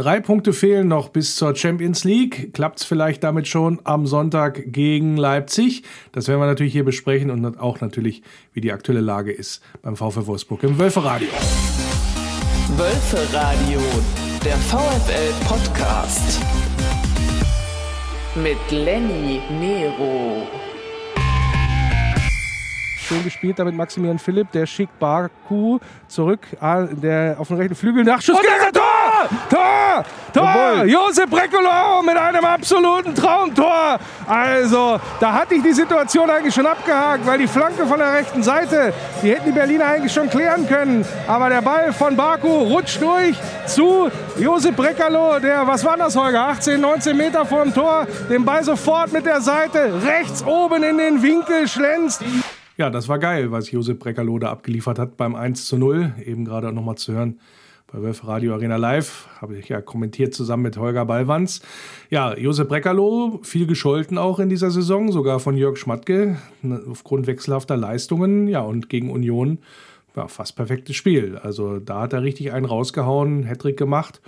Drei Punkte fehlen noch bis zur Champions League. Klappt es vielleicht damit schon am Sonntag gegen Leipzig? Das werden wir natürlich hier besprechen und auch natürlich, wie die aktuelle Lage ist beim VfL Wolfsburg im Wölferadio. Wölferadio, der VfL-Podcast. Mit Lenny Nero. Schön gespielt damit Maximilian Philipp, der schickt Baku zurück, der auf den rechten Flügel Nachschuss. Und der Tor! Tor! Tor! Josep Brecolo mit einem absoluten Traumtor. Also, da hatte ich die Situation eigentlich schon abgehakt, weil die Flanke von der rechten Seite, die hätten die Berliner eigentlich schon klären können. Aber der Ball von Baku rutscht durch zu Josep Brecalo, der, was war das, Holger? 18, 19 Meter vor dem Tor, den Ball sofort mit der Seite rechts oben in den Winkel schlänzt. Ja, das war geil, was Josep Breckerloh da abgeliefert hat beim 1 zu 0. Eben gerade nochmal zu hören bei Wölfe Radio Arena Live. Habe ich ja kommentiert zusammen mit Holger Ballwanz. Ja, Josep Breckerloh, viel gescholten auch in dieser Saison, sogar von Jörg Schmatke, ne, aufgrund wechselhafter Leistungen. Ja, und gegen Union ja, fast perfektes Spiel. Also da hat er richtig einen rausgehauen, Hattrick gemacht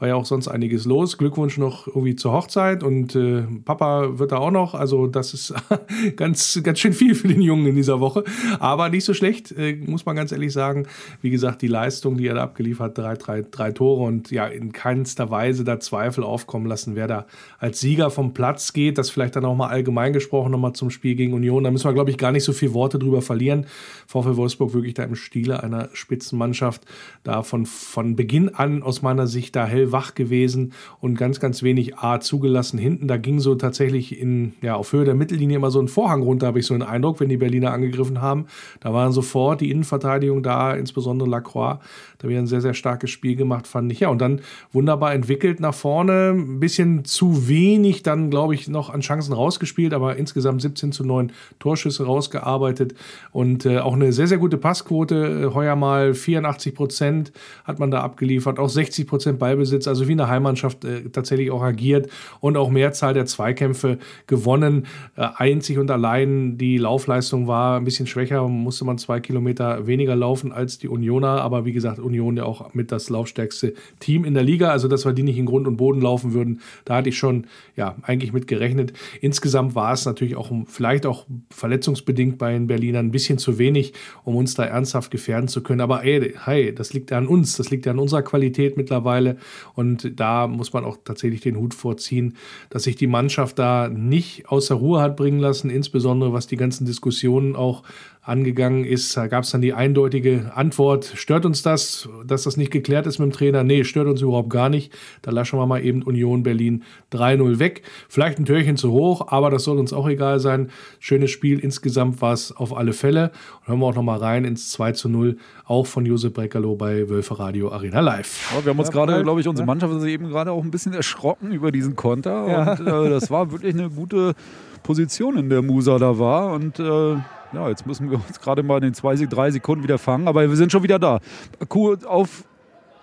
war ja auch sonst einiges los. Glückwunsch noch irgendwie zur Hochzeit und äh, Papa wird da auch noch. Also das ist ganz, ganz schön viel für den Jungen in dieser Woche. Aber nicht so schlecht, äh, muss man ganz ehrlich sagen. Wie gesagt, die Leistung, die er da abgeliefert hat, drei, drei, drei Tore und ja, in keinster Weise da Zweifel aufkommen lassen, wer da als Sieger vom Platz geht. Das vielleicht dann auch mal allgemein gesprochen nochmal zum Spiel gegen Union. Da müssen wir, glaube ich, gar nicht so viel Worte drüber verlieren. VfL Wolfsburg wirklich da im Stile einer Spitzenmannschaft da von, von Beginn an aus meiner Sicht da hell wach gewesen und ganz, ganz wenig A zugelassen hinten. Da ging so tatsächlich in, ja, auf Höhe der Mittellinie immer so ein Vorhang runter, habe ich so einen Eindruck, wenn die Berliner angegriffen haben. Da waren sofort die Innenverteidigung da, insbesondere Lacroix. Da wieder ein sehr, sehr starkes Spiel gemacht, fand ich. Ja, und dann wunderbar entwickelt nach vorne. Ein bisschen zu wenig dann, glaube ich, noch an Chancen rausgespielt, aber insgesamt 17 zu 9 Torschüsse rausgearbeitet und äh, auch eine sehr, sehr gute Passquote. Äh, heuer mal 84 Prozent hat man da abgeliefert, auch 60 Prozent Ballbesitz jetzt also wie eine Heimmannschaft äh, tatsächlich auch agiert und auch Mehrzahl der Zweikämpfe gewonnen. Äh, einzig und allein die Laufleistung war ein bisschen schwächer, musste man zwei Kilometer weniger laufen als die Unioner, aber wie gesagt, Union ja auch mit das laufstärkste Team in der Liga, also dass wir die nicht in Grund und Boden laufen würden, da hatte ich schon ja eigentlich mit gerechnet. Insgesamt war es natürlich auch vielleicht auch verletzungsbedingt bei den Berlinern ein bisschen zu wenig, um uns da ernsthaft gefährden zu können, aber ey, hey, das liegt ja an uns, das liegt ja an unserer Qualität mittlerweile und da muss man auch tatsächlich den Hut vorziehen, dass sich die Mannschaft da nicht aus der Ruhe hat bringen lassen, insbesondere was die ganzen Diskussionen auch angegangen ist, da gab es dann die eindeutige Antwort, stört uns das, dass das nicht geklärt ist mit dem Trainer? Nee, stört uns überhaupt gar nicht. Da lassen wir mal eben Union Berlin 3-0 weg. Vielleicht ein Türchen zu hoch, aber das soll uns auch egal sein. Schönes Spiel, insgesamt war es auf alle Fälle. Und hören wir auch noch mal rein ins 2-0, auch von Josep Breckerloh bei Wölfe Radio Arena Live. Ja, wir haben uns gerade, glaube ich, unsere Mannschaft ist eben gerade auch ein bisschen erschrocken über diesen Konter. Ja. Und äh, das war wirklich eine gute Position, in der Musa da war. Und äh, ja, jetzt müssen wir uns gerade mal in den zwei, drei Sekunden wieder fangen, aber wir sind schon wieder da. Kuh auf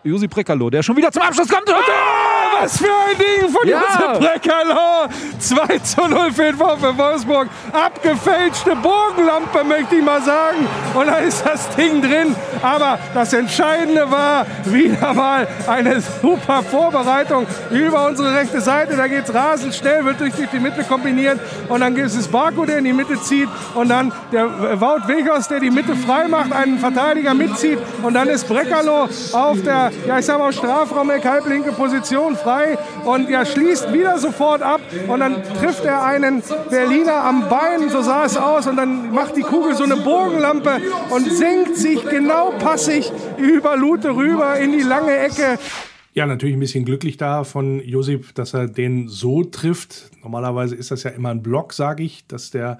Josi Brekalo, der schon wieder zum Abschluss kommt. Ah! Was für ein Ding von ja. Josef Breckerloh. 2 zu 0 für den VfL Wolfsburg. Abgefälschte Bogenlampe, möchte ich mal sagen. Und da ist das Ding drin. Aber das Entscheidende war wieder mal eine super Vorbereitung über unsere rechte Seite. Da geht es rasend schnell, wird durch die Mitte kombiniert. Und dann gibt es Barco, der in die Mitte zieht. Und dann der Wout Wegos, der die Mitte frei macht, einen Verteidiger mitzieht. Und dann ist Breckerloh auf der, ja ich sag mal, Strafraum, halblinke Position frei und er schließt wieder sofort ab und dann trifft er einen Berliner am Bein, so sah es aus und dann macht die Kugel so eine Bogenlampe und senkt sich genau passig über Lute rüber in die lange Ecke. Ja, natürlich ein bisschen glücklich da von Josip, dass er den so trifft. Normalerweise ist das ja immer ein Block, sage ich, dass der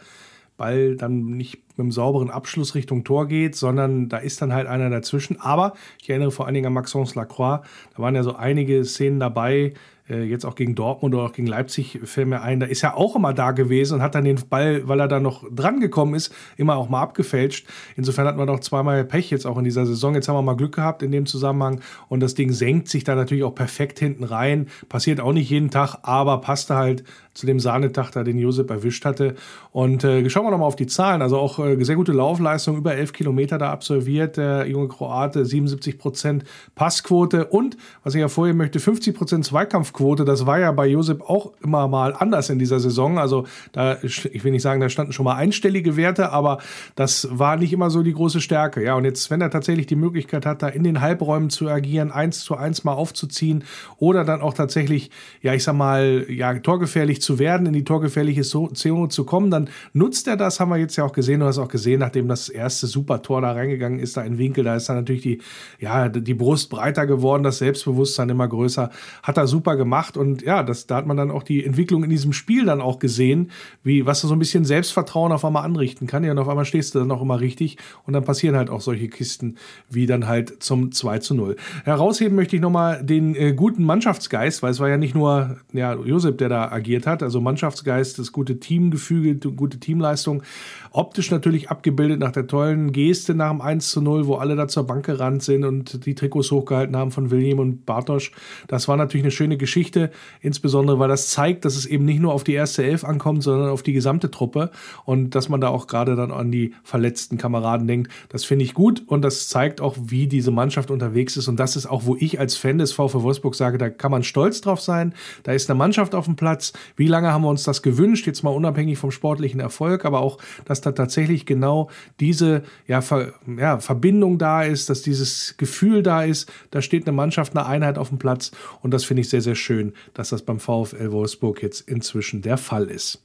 Ball dann nicht mit einem sauberen Abschluss Richtung Tor geht, sondern da ist dann halt einer dazwischen. Aber ich erinnere vor allen Dingen an Maxence Lacroix, da waren ja so einige Szenen dabei, jetzt auch gegen Dortmund oder auch gegen Leipzig fällt mir ein, da ist er auch immer da gewesen und hat dann den Ball, weil er da noch dran gekommen ist, immer auch mal abgefälscht. Insofern hat man doch zweimal Pech jetzt auch in dieser Saison. Jetzt haben wir mal Glück gehabt in dem Zusammenhang und das Ding senkt sich da natürlich auch perfekt hinten rein. Passiert auch nicht jeden Tag, aber passte halt zu dem Sahnetag, da den Josep erwischt hatte. Und äh, schauen wir noch mal auf die Zahlen. Also auch äh, sehr gute Laufleistung, über 11 Kilometer da absolviert, der junge Kroate, 77 Prozent Passquote und, was ich ja vorher möchte, 50 Prozent Zweikampfquote. Das war ja bei Josep auch immer mal anders in dieser Saison. Also da, ich will nicht sagen, da standen schon mal einstellige Werte, aber das war nicht immer so die große Stärke. Ja, und jetzt, wenn er tatsächlich die Möglichkeit hat, da in den Halbräumen zu agieren, eins zu eins mal aufzuziehen oder dann auch tatsächlich, ja, ich sag mal, ja, torgefährlich zu werden, in die torgefährliche Zone zu kommen, dann nutzt er das, haben wir jetzt ja auch gesehen. Du hast auch gesehen, nachdem das erste Super-Tor da reingegangen ist, da in Winkel, da ist dann natürlich die, ja, die Brust breiter geworden, das Selbstbewusstsein immer größer. Hat er super gemacht und ja, das, da hat man dann auch die Entwicklung in diesem Spiel dann auch gesehen, wie, was so ein bisschen Selbstvertrauen auf einmal anrichten kann. Ja, und auf einmal stehst du dann auch immer richtig und dann passieren halt auch solche Kisten wie dann halt zum 2 zu 0. Herausheben möchte ich nochmal den äh, guten Mannschaftsgeist, weil es war ja nicht nur ja, Josep, der da agiert hat, also Mannschaftsgeist, das gute Teamgefüge, gute Teamleistung. Optisch natürlich abgebildet nach der tollen Geste nach dem 1 zu 0, wo alle da zur Bank gerannt sind und die Trikots hochgehalten haben von William und Bartosch. Das war natürlich eine schöne Geschichte, insbesondere weil das zeigt, dass es eben nicht nur auf die erste Elf ankommt, sondern auf die gesamte Truppe und dass man da auch gerade dann an die verletzten Kameraden denkt. Das finde ich gut und das zeigt auch, wie diese Mannschaft unterwegs ist und das ist auch, wo ich als Fan des VfW Wolfsburg sage, da kann man stolz drauf sein. Da ist eine Mannschaft auf dem Platz. Wie lange haben wir uns das gewünscht? Jetzt mal unabhängig vom sportlichen Erfolg, aber auch, dass da tatsächlich genau diese ja, Ver, ja, Verbindung da ist, dass dieses Gefühl da ist. Da steht eine Mannschaft, eine Einheit auf dem Platz und das finde ich sehr, sehr schön, dass das beim VfL Wolfsburg jetzt inzwischen der Fall ist.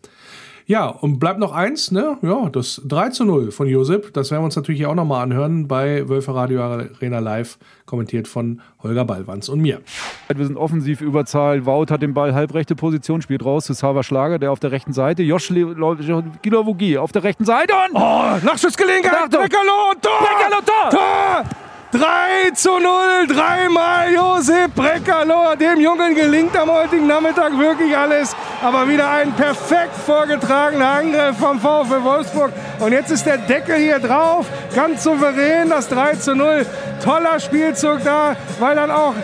Ja, und bleibt noch eins, ne? Ja, das 3 zu 0 von Josep. Das werden wir uns natürlich auch nochmal anhören bei Wölfe Radio Arena Live, kommentiert von Holger Ballwanz und mir. Wir sind offensiv Überzahl. Wout hat den Ball halbrechte Position, spielt raus zu Sava Schlager, der auf der rechten Seite. Josh Gilavogi auf der rechten Seite und. Oh, Nachschussgelegenheit! Breckerlo, Tor! Breckerlo, Tor! Tor! 3 zu 0, dreimal Josep Breckerloh. Dem Jungen gelingt am heutigen Nachmittag wirklich alles. Aber wieder ein perfekt vorgetragener Angriff vom VfL Wolfsburg. Und jetzt ist der Deckel hier drauf. Ganz souverän das 3 zu 0. Toller Spielzug da, weil dann auch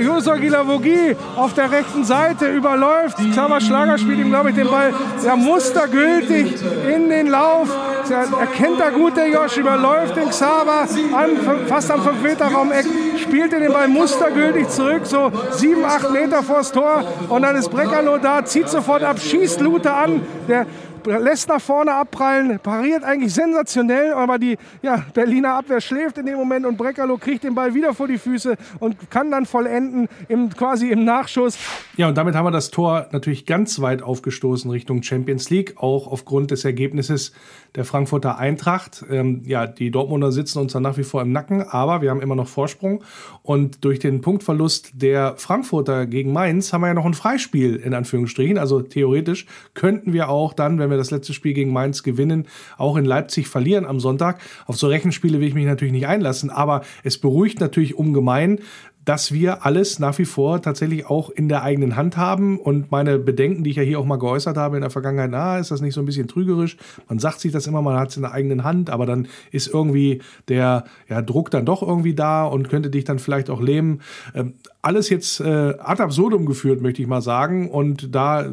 Josor Gilavogi auf der rechten Seite überläuft. Xaver Schlager spielt ihm, glaube ich, den Ball ja, mustergültig in den Lauf. Er erkennt da gut der Josh, überläuft den Xaver an, fast am 5-Meter-Raum-Eck, spielt den Ball mustergültig zurück, so 7, 8 Meter vors Tor. Und dann ist Breckerloh da, zieht sofort ab, schießt Lute an. Der lässt nach vorne abprallen, pariert eigentlich sensationell, aber die ja, Berliner Abwehr schläft in dem Moment und Breckerloh kriegt den Ball wieder vor die Füße und kann dann vollenden im, quasi im Nachschuss. Ja, und damit haben wir das Tor natürlich ganz weit aufgestoßen Richtung Champions League, auch aufgrund des Ergebnisses der Frankfurter Eintracht. Ähm, ja, die Dortmunder sitzen uns dann nach wie vor im Nacken, aber wir haben immer noch Vorsprung. Und durch den Punktverlust der Frankfurter gegen Mainz haben wir ja noch ein Freispiel in Anführungsstrichen. Also theoretisch könnten wir auch dann, wenn wir das letzte Spiel gegen Mainz gewinnen, auch in Leipzig verlieren am Sonntag. Auf so Rechenspiele will ich mich natürlich nicht einlassen, aber es beruhigt natürlich ungemein, dass wir alles nach wie vor tatsächlich auch in der eigenen Hand haben. Und meine Bedenken, die ich ja hier auch mal geäußert habe in der Vergangenheit, na, ist das nicht so ein bisschen trügerisch? Man sagt sich das immer, man hat es in der eigenen Hand, aber dann ist irgendwie der ja, Druck dann doch irgendwie da und könnte dich dann vielleicht auch lähmen. Ähm, alles jetzt äh, ad absurdum geführt, möchte ich mal sagen. Und da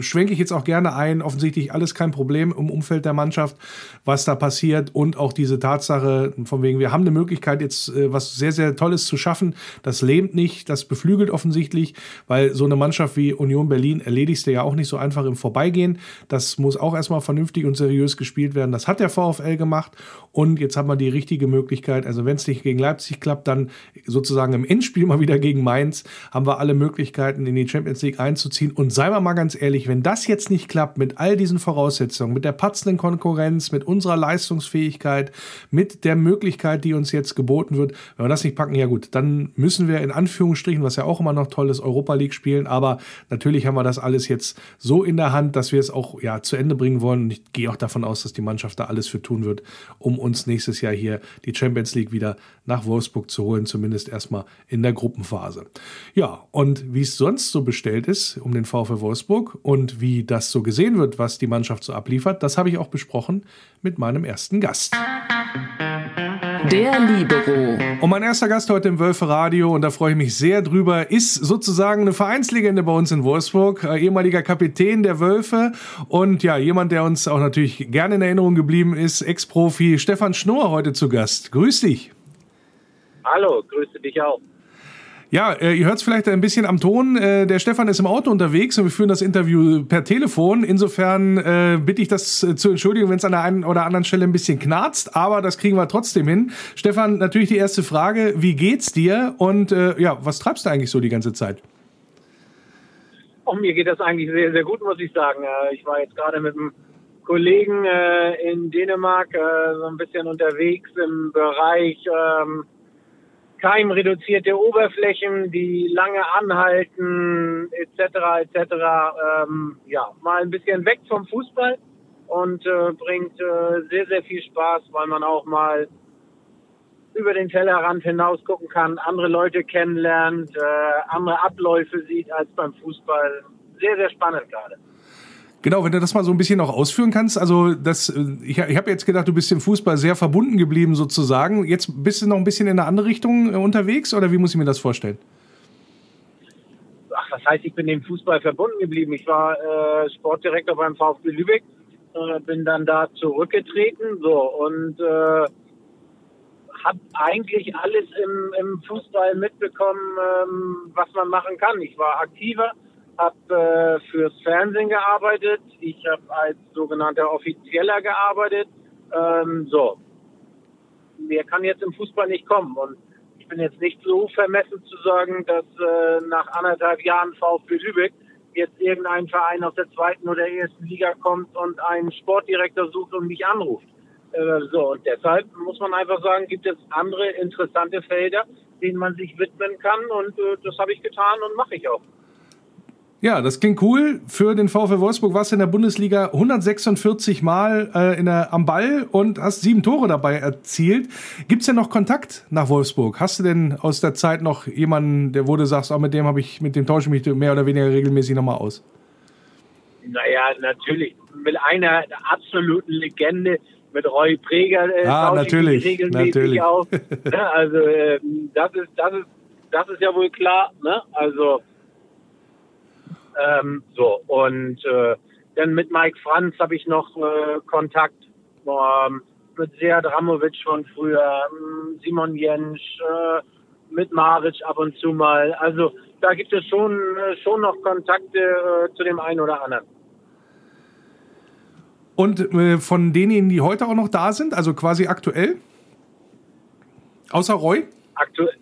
schwenke ich jetzt auch gerne ein. Offensichtlich alles kein Problem im Umfeld der Mannschaft, was da passiert. Und auch diese Tatsache, von wegen, wir haben eine Möglichkeit, jetzt äh, was sehr, sehr Tolles zu schaffen. Das lähmt nicht, das beflügelt offensichtlich, weil so eine Mannschaft wie Union Berlin erledigst du ja auch nicht so einfach im Vorbeigehen. Das muss auch erstmal vernünftig und seriös gespielt werden. Das hat der VfL gemacht. Und jetzt haben wir die richtige Möglichkeit. Also wenn es nicht gegen Leipzig klappt, dann sozusagen im Endspiel mal wieder gegen Mainz haben wir alle Möglichkeiten, in die Champions League einzuziehen. Und seien wir mal ganz ehrlich, wenn das jetzt nicht klappt mit all diesen Voraussetzungen, mit der patzenden Konkurrenz, mit unserer Leistungsfähigkeit, mit der Möglichkeit, die uns jetzt geboten wird, wenn wir das nicht packen, ja gut, dann müssen wir in Anführungsstrichen, was ja auch immer noch toll ist, Europa League spielen. Aber natürlich haben wir das alles jetzt so in der Hand, dass wir es auch ja, zu Ende bringen wollen. Und ich gehe auch davon aus, dass die Mannschaft da alles für tun wird, um uns nächstes Jahr hier die Champions League wieder nach Wolfsburg zu holen, zumindest erstmal in der Gruppenphase. Phase. Ja, und wie es sonst so bestellt ist um den VfL Wolfsburg und wie das so gesehen wird, was die Mannschaft so abliefert, das habe ich auch besprochen mit meinem ersten Gast. Der Libero. Und mein erster Gast heute im Wölfe Radio, und da freue ich mich sehr drüber, ist sozusagen eine Vereinslegende bei uns in Wolfsburg, äh, ehemaliger Kapitän der Wölfe und ja, jemand, der uns auch natürlich gerne in Erinnerung geblieben ist, Ex-Profi Stefan Schnorr heute zu Gast. Grüß dich. Hallo, grüße dich auch. Ja, äh, ihr hört es vielleicht ein bisschen am Ton. Äh, der Stefan ist im Auto unterwegs und wir führen das Interview per Telefon. Insofern äh, bitte ich das zu entschuldigen, wenn es an der einen oder anderen Stelle ein bisschen knarzt, aber das kriegen wir trotzdem hin. Stefan, natürlich die erste Frage: Wie geht's dir und ja, was treibst du eigentlich so die ganze Zeit? Oh, mir geht das eigentlich sehr, sehr gut, muss ich sagen. Ich war jetzt gerade mit einem Kollegen in Dänemark so ein bisschen unterwegs im Bereich ähm, keimreduzierte Oberflächen, die lange anhalten, etc. etc. Ähm, ja, mal ein bisschen weg vom Fußball und äh, bringt äh, sehr, sehr viel Spaß, weil man auch mal über den Tellerrand hinaus gucken kann, andere Leute kennenlernt, äh, andere Abläufe sieht als beim Fußball. Sehr, sehr spannend gerade. Genau, wenn du das mal so ein bisschen noch ausführen kannst. Also das, äh, ich, ich habe jetzt gedacht, du bist dem Fußball sehr verbunden geblieben sozusagen. Jetzt bist du noch ein bisschen in eine andere Richtung äh, unterwegs oder wie muss ich mir das vorstellen? Ach, was heißt, ich bin dem Fußball verbunden geblieben. Ich war äh, Sportdirektor beim VfB Lübeck, äh, bin dann da zurückgetreten, so und äh, habe eigentlich alles im, im Fußball mitbekommen, ähm, was man machen kann. Ich war aktiver habe äh, fürs Fernsehen gearbeitet, ich habe als sogenannter Offizieller gearbeitet. Ähm, so, mehr kann jetzt im Fußball nicht kommen. Und ich bin jetzt nicht so vermessen zu sagen, dass äh, nach anderthalb Jahren VfB Lübeck jetzt irgendein Verein aus der zweiten oder ersten Liga kommt und einen Sportdirektor sucht und mich anruft. Äh, so, und deshalb muss man einfach sagen, gibt es andere interessante Felder, denen man sich widmen kann. Und äh, das habe ich getan und mache ich auch. Ja, das klingt cool. Für den VfL Wolfsburg warst du in der Bundesliga 146 Mal äh, in der, am Ball und hast sieben Tore dabei erzielt. Gibt es denn noch Kontakt nach Wolfsburg? Hast du denn aus der Zeit noch jemanden, der du sagst, oh, mit dem habe ich, mit dem tausche ich mich mehr oder weniger regelmäßig nochmal aus? Naja, natürlich. Mit einer absoluten Legende, mit Roy Preger äh, ah, natürlich, regelmäßig natürlich. aus. ja, also äh, das ist, das ist, das ist ja wohl klar. Ne? Also ähm, so, und äh, dann mit Mike Franz habe ich noch äh, Kontakt. Ähm, mit Sead Ramovic von früher, ähm, Simon Jensch, äh, mit Maric ab und zu mal. Also da gibt es schon, äh, schon noch Kontakte äh, zu dem einen oder anderen. Und äh, von denjenigen, die heute auch noch da sind, also quasi aktuell? Außer Roy? Aktuell.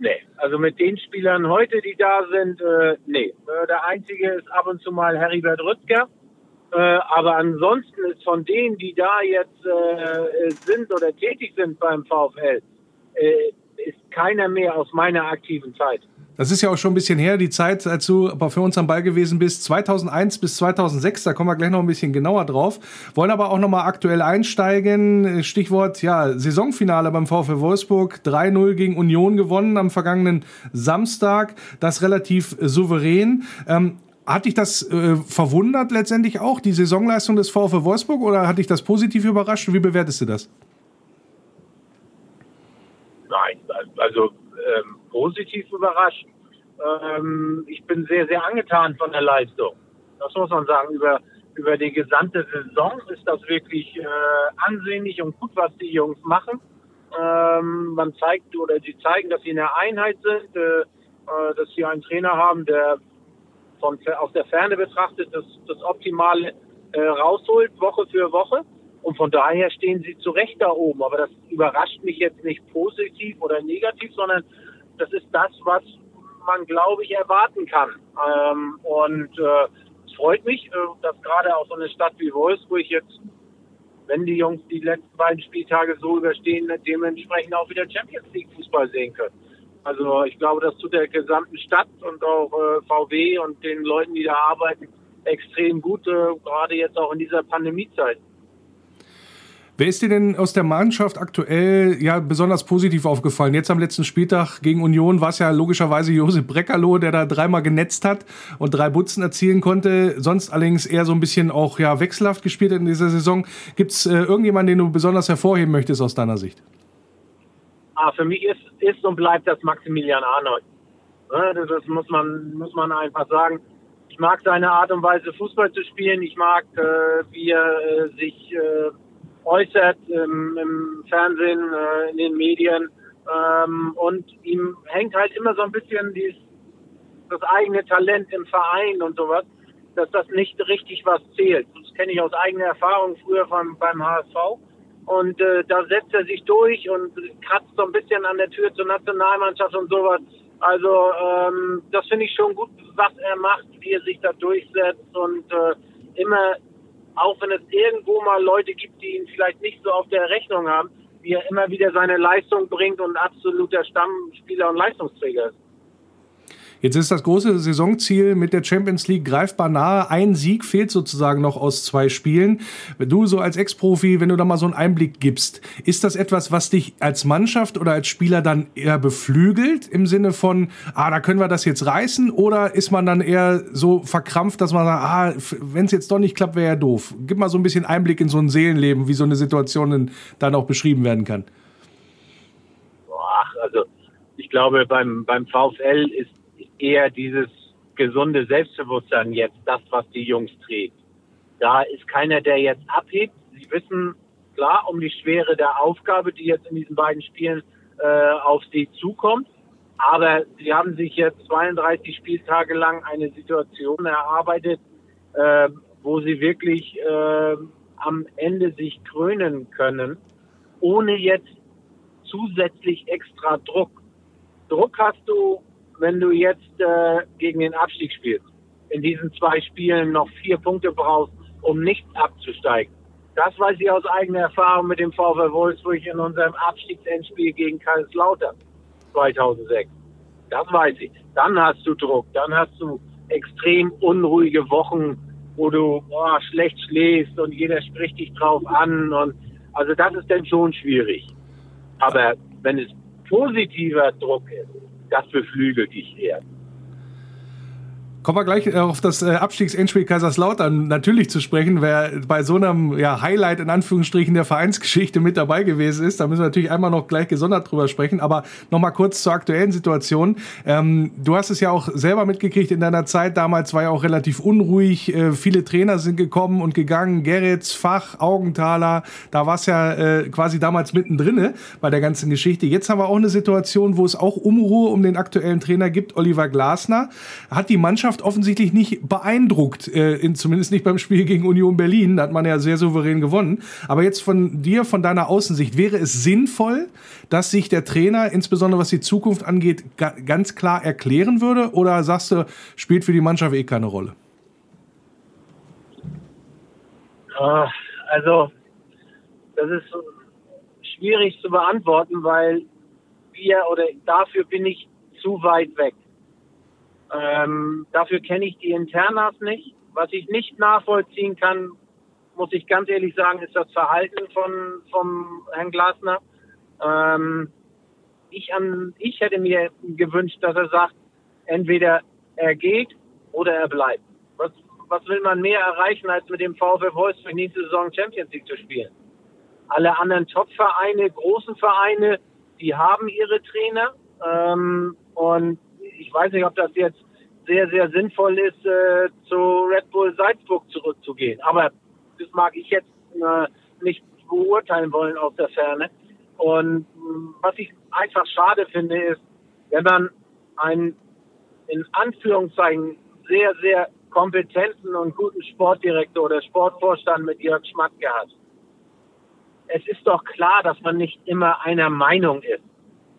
Nee, also mit den Spielern heute, die da sind, äh, nee. Äh, der einzige ist ab und zu mal Heribert Rüttger. Äh, aber ansonsten ist von denen, die da jetzt äh, sind oder tätig sind beim VfL, äh, ist keiner mehr aus meiner aktiven Zeit. Das ist ja auch schon ein bisschen her, die Zeit, als du für uns am Ball gewesen bist, 2001 bis 2006, da kommen wir gleich noch ein bisschen genauer drauf. Wollen aber auch nochmal aktuell einsteigen. Stichwort, ja, Saisonfinale beim VfL Wolfsburg, 3-0 gegen Union gewonnen am vergangenen Samstag, das relativ souverän. Ähm, hat dich das äh, verwundert letztendlich auch, die Saisonleistung des VfL Wolfsburg, oder hat dich das positiv überrascht? Wie bewertest du das? Nein, also ähm, positiv überrascht. Ähm, ich bin sehr, sehr angetan von der Leistung. Das muss man sagen. Über, über die gesamte Saison ist das wirklich äh, ansehnlich und gut, was die Jungs machen. Ähm, man zeigt oder sie zeigen, dass sie in der Einheit sind, äh, äh, dass sie einen Trainer haben, der von aus der Ferne betrachtet das, das Optimale äh, rausholt, Woche für Woche. Und von daher stehen sie zu Recht da oben. Aber das überrascht mich jetzt nicht positiv oder negativ, sondern das ist das, was man, glaube ich, erwarten kann. Ähm, und äh, es freut mich, äh, dass gerade auch so eine Stadt wie Wolfsburg jetzt, wenn die Jungs die letzten beiden Spieltage so überstehen, dementsprechend auch wieder Champions League Fußball sehen können. Also ich glaube, das tut der gesamten Stadt und auch äh, VW und den Leuten, die da arbeiten, extrem gut, äh, gerade jetzt auch in dieser Pandemiezeit. Wer ist dir denn aus der Mannschaft aktuell ja besonders positiv aufgefallen? Jetzt am letzten Spieltag gegen Union war es ja logischerweise Josep Breckerloh, der da dreimal genetzt hat und drei Butzen erzielen konnte. Sonst allerdings eher so ein bisschen auch ja wechselhaft gespielt in dieser Saison. Gibt es äh, irgendjemanden, den du besonders hervorheben möchtest aus deiner Sicht? ah, für mich ist, ist und bleibt das Maximilian Arnold. Das muss man, muss man einfach sagen. Ich mag seine Art und Weise, Fußball zu spielen. Ich mag, äh, wie er äh, sich äh, äußert ähm, im Fernsehen, äh, in den Medien. Ähm, und ihm hängt halt immer so ein bisschen dieses, das eigene Talent im Verein und sowas, dass das nicht richtig was zählt. Das kenne ich aus eigener Erfahrung früher vom, beim HSV. Und äh, da setzt er sich durch und kratzt so ein bisschen an der Tür zur Nationalmannschaft und sowas. Also ähm, das finde ich schon gut, was er macht, wie er sich da durchsetzt und äh, immer, auch wenn es irgendwo mal Leute gibt, die ihn vielleicht nicht so auf der Rechnung haben, wie er immer wieder seine Leistung bringt und absoluter Stammspieler und Leistungsträger ist. Jetzt ist das große Saisonziel mit der Champions League greifbar nahe. Ein Sieg fehlt sozusagen noch aus zwei Spielen. Du so als Ex-Profi, wenn du da mal so einen Einblick gibst, ist das etwas, was dich als Mannschaft oder als Spieler dann eher beflügelt im Sinne von, ah, da können wir das jetzt reißen? Oder ist man dann eher so verkrampft, dass man sagt, ah, wenn es jetzt doch nicht klappt, wäre ja doof? Gib mal so ein bisschen Einblick in so ein Seelenleben, wie so eine Situation dann auch beschrieben werden kann. Ach, also ich glaube, beim, beim VfL ist eher dieses gesunde Selbstbewusstsein jetzt, das, was die Jungs trägt. Da ist keiner, der jetzt abhebt. Sie wissen klar um die Schwere der Aufgabe, die jetzt in diesen beiden Spielen äh, auf sie zukommt. Aber sie haben sich jetzt 32 Spieltage lang eine Situation erarbeitet, äh, wo sie wirklich äh, am Ende sich krönen können, ohne jetzt zusätzlich extra Druck. Druck hast du wenn du jetzt äh, gegen den Abstieg spielst, in diesen zwei Spielen noch vier Punkte brauchst, um nicht abzusteigen. Das weiß ich aus eigener Erfahrung mit dem VfL Wolfsburg in unserem Abstiegsendspiel gegen Kaiserslautern 2006. Das weiß ich. Dann hast du Druck, dann hast du extrem unruhige Wochen, wo du boah, schlecht schläfst und jeder spricht dich drauf an und also das ist dann schon schwierig. Aber wenn es positiver Druck ist, das beflügelt dich eher. Kommen wir gleich äh, auf das äh, Abstiegsendspiel Kaiserslautern natürlich zu sprechen. Wer bei so einem ja, Highlight in Anführungsstrichen der Vereinsgeschichte mit dabei gewesen ist, da müssen wir natürlich einmal noch gleich gesondert drüber sprechen. Aber nochmal kurz zur aktuellen Situation. Ähm, du hast es ja auch selber mitgekriegt in deiner Zeit. Damals war ja auch relativ unruhig. Äh, viele Trainer sind gekommen und gegangen. Gerrits, Fach, Augenthaler. Da war es ja äh, quasi damals mittendrin bei der ganzen Geschichte. Jetzt haben wir auch eine Situation, wo es auch Unruhe um den aktuellen Trainer gibt. Oliver Glasner hat die Mannschaft Mannschaft offensichtlich nicht beeindruckt, äh, in, zumindest nicht beim Spiel gegen Union Berlin. Da hat man ja sehr souverän gewonnen. Aber jetzt von dir, von deiner Außensicht, wäre es sinnvoll, dass sich der Trainer, insbesondere was die Zukunft angeht, ga ganz klar erklären würde? Oder sagst du, spielt für die Mannschaft eh keine Rolle? Ah, also, das ist schwierig zu beantworten, weil wir oder dafür bin ich zu weit weg. Ähm, dafür kenne ich die Internas nicht. Was ich nicht nachvollziehen kann, muss ich ganz ehrlich sagen, ist das Verhalten von vom Herrn Glasner. Ähm, ich, an, ich hätte mir gewünscht, dass er sagt, entweder er geht oder er bleibt. Was, was will man mehr erreichen, als mit dem VfL Wolfsburg nächste Saison Champions League zu spielen? Alle anderen Top-Vereine, großen Vereine, die haben ihre Trainer. Ähm, und ich weiß nicht, ob das jetzt sehr, sehr sinnvoll ist, äh, zu Red Bull Salzburg zurückzugehen. Aber das mag ich jetzt äh, nicht beurteilen wollen aus der Ferne. Und mh, was ich einfach schade finde, ist, wenn man einen in Anführungszeichen sehr, sehr kompetenten und guten Sportdirektor oder Sportvorstand mit Jörg Schmatke hat. Es ist doch klar, dass man nicht immer einer Meinung ist.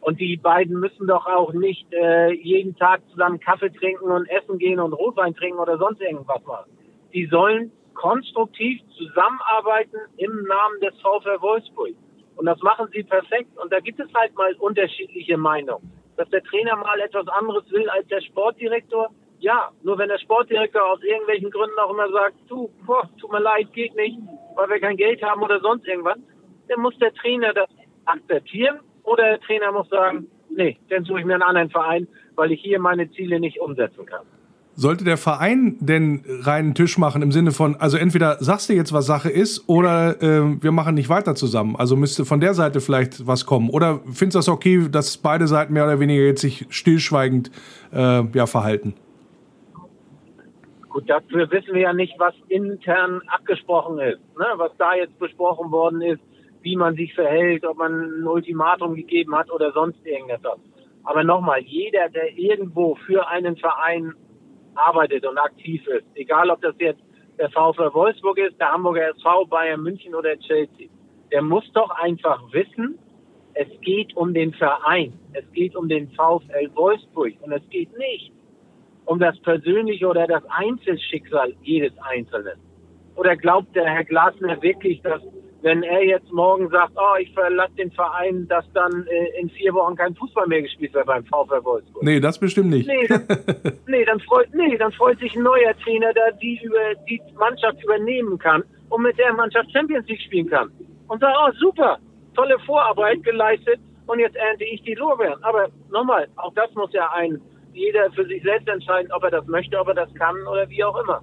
Und die beiden müssen doch auch nicht äh, jeden Tag zusammen Kaffee trinken und essen gehen und Rotwein trinken oder sonst irgendwas machen. Die sollen konstruktiv zusammenarbeiten im Namen des VfL Wolfsburg. Und das machen sie perfekt. Und da gibt es halt mal unterschiedliche Meinungen. Dass der Trainer mal etwas anderes will als der Sportdirektor, ja. Nur wenn der Sportdirektor aus irgendwelchen Gründen auch immer sagt, du, boah, tut mir leid, geht nicht, weil wir kein Geld haben oder sonst irgendwas, dann muss der Trainer das akzeptieren oder der Trainer muss sagen, nee, dann suche ich mir einen anderen Verein, weil ich hier meine Ziele nicht umsetzen kann. Sollte der Verein denn reinen Tisch machen im Sinne von, also entweder sagst du jetzt, was Sache ist, oder äh, wir machen nicht weiter zusammen. Also müsste von der Seite vielleicht was kommen. Oder findest du das okay, dass beide Seiten mehr oder weniger jetzt sich stillschweigend äh, ja, verhalten? Gut, dafür wissen wir ja nicht, was intern abgesprochen ist. Ne? Was da jetzt besprochen worden ist, wie man sich verhält, ob man ein Ultimatum gegeben hat oder sonst irgendetwas. Aber nochmal, jeder, der irgendwo für einen Verein arbeitet und aktiv ist. Egal, ob das jetzt der VfL Wolfsburg ist, der Hamburger SV, Bayern München oder Chelsea. Der muss doch einfach wissen, es geht um den Verein. Es geht um den VfL Wolfsburg. Und es geht nicht um das persönliche oder das Einzelschicksal jedes Einzelnen. Oder glaubt der Herr Glasner wirklich, dass wenn er jetzt morgen sagt, oh, ich verlasse den Verein, dass dann äh, in vier Wochen kein Fußball mehr gespielt wird beim VfL Wolfsburg. Nee, das bestimmt nicht. Nee, dann, nee, dann freut, nee, dann freut sich ein neuer Trainer, der die über die Mannschaft übernehmen kann und mit der Mannschaft Champions League spielen kann. Und sagt, oh, super, tolle Vorarbeit geleistet und jetzt ernte ich die Lorbeeren. Aber nochmal, auch das muss ja ein jeder für sich selbst entscheiden, ob er das möchte, ob er das kann oder wie auch immer.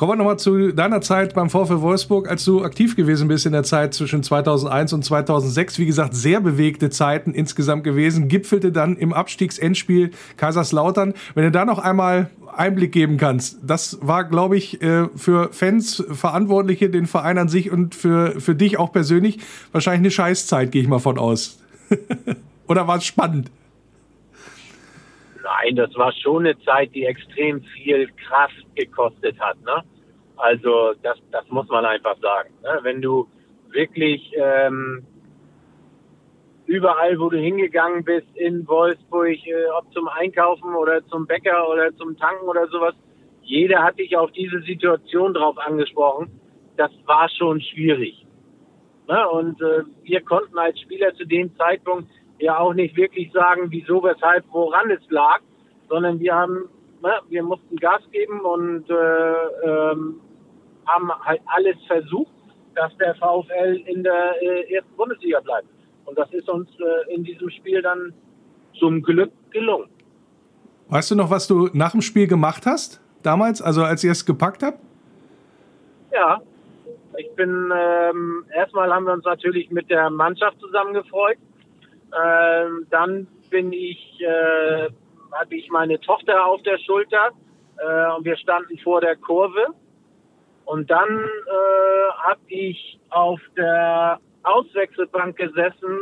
Kommen wir nochmal zu deiner Zeit beim VfL Wolfsburg, als du aktiv gewesen bist in der Zeit zwischen 2001 und 2006. Wie gesagt, sehr bewegte Zeiten insgesamt gewesen. Gipfelte dann im Abstiegsendspiel Kaiserslautern. Wenn du da noch einmal Einblick geben kannst, das war, glaube ich, äh, für Fans, Verantwortliche, den Verein an sich und für, für dich auch persönlich wahrscheinlich eine Scheißzeit, gehe ich mal von aus. Oder war es spannend? Nein, das war schon eine Zeit, die extrem viel Kraft gekostet hat. Ne? Also das, das muss man einfach sagen. Ne? Wenn du wirklich ähm, überall, wo du hingegangen bist in Wolfsburg, äh, ob zum Einkaufen oder zum Bäcker oder zum Tanken oder sowas, jeder hat dich auf diese Situation drauf angesprochen. Das war schon schwierig. Ne? Und äh, wir konnten als Spieler zu dem Zeitpunkt ja auch nicht wirklich sagen, wieso, weshalb, woran es lag, sondern wir haben, ne, wir mussten Gas geben und äh, ähm, haben halt alles versucht, dass der VfL in der äh, ersten Bundesliga bleibt. Und das ist uns äh, in diesem Spiel dann zum Glück gelungen. Weißt du noch, was du nach dem Spiel gemacht hast? Damals, also als ihr es gepackt habt? Ja, ich bin, ähm, erstmal haben wir uns natürlich mit der Mannschaft zusammengefreut. Ähm, dann bin ich, äh, hatte ich meine Tochter auf der Schulter äh, und wir standen vor der Kurve. Und dann äh, habe ich auf der Auswechselbank gesessen.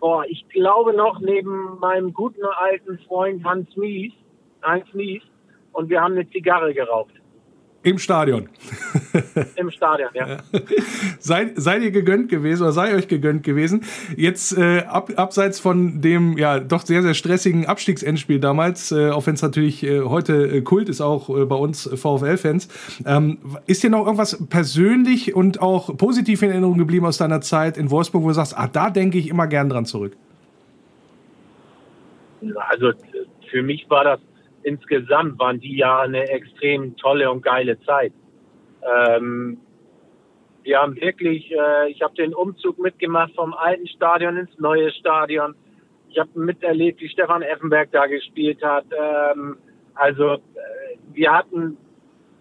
Boah, ich glaube noch neben meinem guten alten Freund Hans Mies, Hans Mies, und wir haben eine Zigarre geraucht. Im Stadion. Im Stadion, ja. seid, seid ihr gegönnt gewesen oder sei euch gegönnt gewesen? Jetzt äh, ab, abseits von dem ja doch sehr, sehr stressigen Abstiegsendspiel damals, äh, auch wenn es natürlich äh, heute äh, Kult ist, auch äh, bei uns VfL-Fans, ähm, ist dir noch irgendwas persönlich und auch positiv in Erinnerung geblieben aus deiner Zeit in Wolfsburg, wo du sagst, ah, da denke ich immer gern dran zurück? Also für mich war das insgesamt waren die Jahre eine extrem tolle und geile Zeit. Ähm, wir haben wirklich, äh, ich habe den Umzug mitgemacht vom alten Stadion ins neue Stadion. Ich habe miterlebt, wie Stefan Effenberg da gespielt hat. Ähm, also äh, wir hatten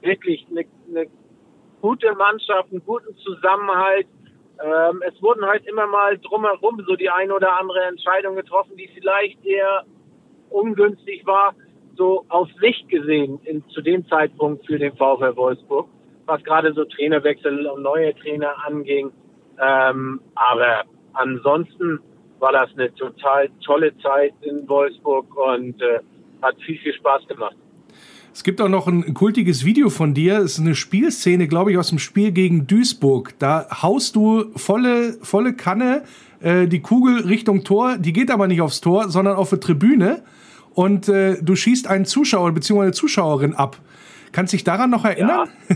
wirklich eine, eine gute Mannschaft, einen guten Zusammenhalt. Ähm, es wurden halt immer mal drumherum so die ein oder andere Entscheidung getroffen, die vielleicht eher ungünstig war so aus Sicht gesehen in, zu dem Zeitpunkt für den VfL Wolfsburg, was gerade so Trainerwechsel und neue Trainer anging. Ähm, aber ansonsten war das eine total tolle Zeit in Wolfsburg und äh, hat viel, viel Spaß gemacht. Es gibt auch noch ein kultiges Video von dir. Es ist eine Spielszene, glaube ich, aus dem Spiel gegen Duisburg. Da haust du volle, volle Kanne äh, die Kugel Richtung Tor. Die geht aber nicht aufs Tor, sondern auf die Tribüne und äh, du schießt einen Zuschauer bzw. eine Zuschauerin ab. Kannst du dich daran noch erinnern? Ja,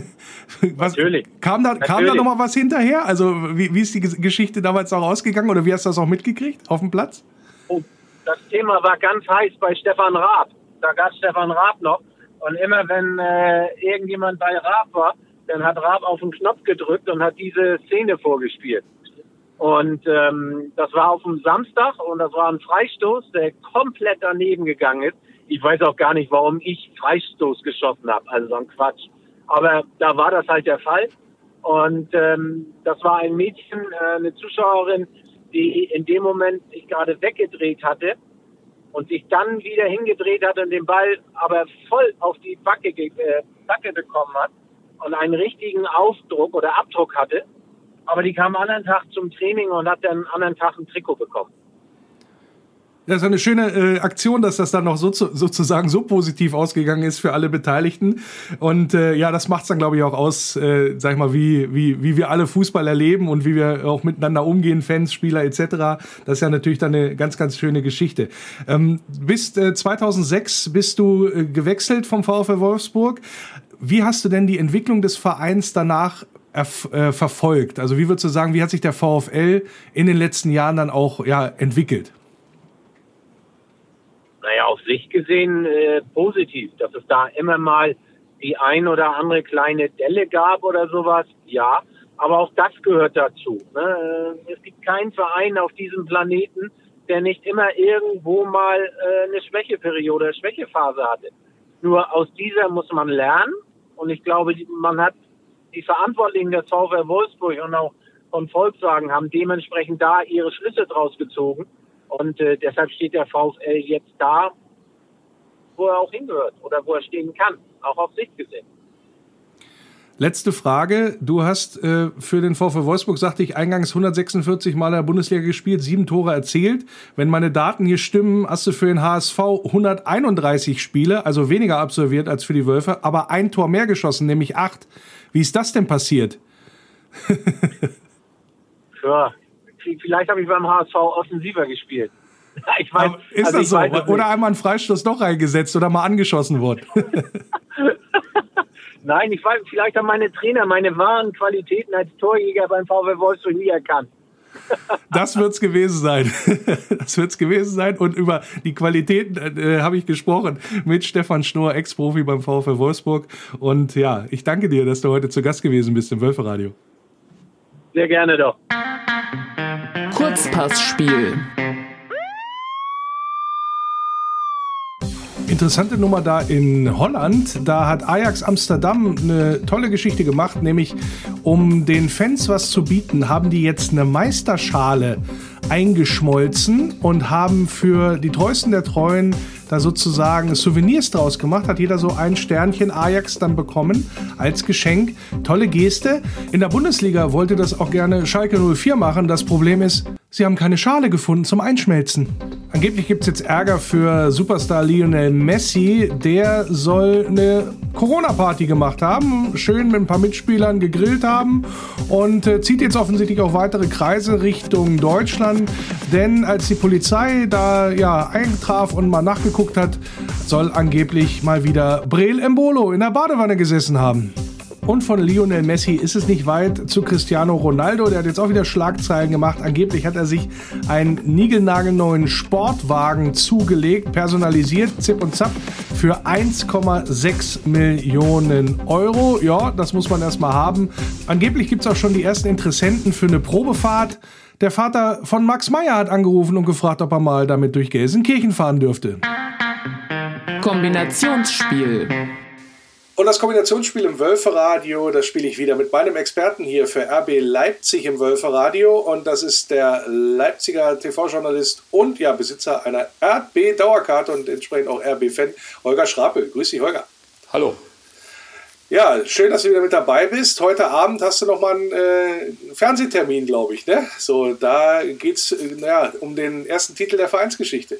was, natürlich. Kam da, natürlich. kam da noch mal was hinterher? Also wie, wie ist die Geschichte damals auch ausgegangen oder wie hast du das auch mitgekriegt auf dem Platz? Oh, das Thema war ganz heiß bei Stefan Raab. Da gab es Stefan Raab noch. Und immer wenn äh, irgendjemand bei Raab war, dann hat Raab auf den Knopf gedrückt und hat diese Szene vorgespielt. Und ähm, das war auf dem Samstag und das war ein Freistoß, der komplett daneben gegangen ist. ich weiß auch gar nicht, warum ich Freistoß geschossen habe. Also so ein Quatsch. Aber da war das halt der Fall. Und ähm, das war ein Mädchen, äh, eine Zuschauerin, die in dem Moment sich gerade weggedreht hatte und sich dann wieder hingedreht hat und den Ball aber voll auf die Backe, äh, Backe bekommen hat und einen richtigen Aufdruck oder Abdruck hatte. Aber die kam am anderen Tag zum Training und hat dann am anderen Tag ein Trikot bekommen. Das ist eine schöne äh, Aktion, dass das dann noch so zu, sozusagen so positiv ausgegangen ist für alle Beteiligten. Und äh, ja, das macht es dann, glaube ich, auch aus, äh, sag ich mal, wie, wie, wie wir alle Fußball erleben und wie wir auch miteinander umgehen, Fans, Spieler etc. Das ist ja natürlich dann eine ganz, ganz schöne Geschichte. Ähm, bis äh, 2006 bist du äh, gewechselt vom VfL Wolfsburg. Wie hast du denn die Entwicklung des Vereins danach äh, verfolgt? Also wie würdest du sagen, wie hat sich der VfL in den letzten Jahren dann auch ja, entwickelt? naja, auf sich gesehen äh, positiv, dass es da immer mal die ein oder andere kleine Delle gab oder sowas, ja. Aber auch das gehört dazu. Ne? Äh, es gibt keinen Verein auf diesem Planeten, der nicht immer irgendwo mal äh, eine Schwächeperiode, Schwächephase hatte. Nur aus dieser muss man lernen. Und ich glaube, man hat die Verantwortlichen der VfL Wolfsburg und auch von Volkswagen haben dementsprechend da ihre Schlüsse draus gezogen. Und äh, deshalb steht der VfL jetzt da, wo er auch hingehört oder wo er stehen kann, auch auf Sicht gesehen. Letzte Frage. Du hast äh, für den VfL Wolfsburg, sagte ich, eingangs 146 Mal in der Bundesliga gespielt, sieben Tore erzielt. Wenn meine Daten hier stimmen, hast du für den HSV 131 Spiele, also weniger absolviert als für die Wölfe, aber ein Tor mehr geschossen, nämlich acht. Wie ist das denn passiert? ja, vielleicht habe ich beim HSV offensiver gespielt. Ich weiß, ist also das so? Weiß, oder einmal einen Freistoß doch reingesetzt oder mal angeschossen worden? Nein, ich weiß, vielleicht haben meine Trainer meine wahren Qualitäten als Torjäger beim VW Wolfsburg nie erkannt. Das wird's gewesen sein. Das wird's gewesen sein. Und über die Qualitäten äh, habe ich gesprochen mit Stefan Schnorr, Ex-Profi beim VfL Wolfsburg. Und ja, ich danke dir, dass du heute zu Gast gewesen bist im Wölferadio. Sehr gerne doch. Kurzpassspiel. Interessante Nummer da in Holland. Da hat Ajax Amsterdam eine tolle Geschichte gemacht, nämlich um den Fans was zu bieten, haben die jetzt eine Meisterschale eingeschmolzen und haben für die treuesten der Treuen da sozusagen Souvenirs draus gemacht, hat jeder so ein Sternchen Ajax dann bekommen als Geschenk. Tolle Geste. In der Bundesliga wollte das auch gerne Schalke 04 machen. Das Problem ist, sie haben keine Schale gefunden zum Einschmelzen. Angeblich gibt es jetzt Ärger für Superstar Lionel Messi. Der soll eine Corona-Party gemacht haben, schön mit ein paar Mitspielern gegrillt haben und äh, zieht jetzt offensichtlich auch weitere Kreise Richtung Deutschland. Denn als die Polizei da ja eintraf und mal nachgeguckt hat, soll angeblich mal wieder Brel Embolo in der Badewanne gesessen haben. Und von Lionel Messi ist es nicht weit zu Cristiano Ronaldo. Der hat jetzt auch wieder Schlagzeilen gemacht. Angeblich hat er sich einen niegelnagelneuen Sportwagen zugelegt, personalisiert, zip und zap, für 1,6 Millionen Euro. Ja, das muss man erstmal haben. Angeblich gibt es auch schon die ersten Interessenten für eine Probefahrt. Der Vater von Max Meyer hat angerufen und gefragt, ob er mal damit durch Gelsenkirchen fahren dürfte. Kombinationsspiel. Und das Kombinationsspiel im Wölferadio, das spiele ich wieder mit meinem Experten hier für RB Leipzig im Wölferadio. Und das ist der Leipziger TV-Journalist und ja Besitzer einer RB-Dauerkarte und entsprechend auch RB-Fan, Holger Schrapel. Grüß dich, Holger. Hallo. Ja, schön, dass du wieder mit dabei bist. Heute Abend hast du nochmal einen äh, Fernsehtermin, glaube ich. Ne? So, da geht es äh, naja, um den ersten Titel der Vereinsgeschichte.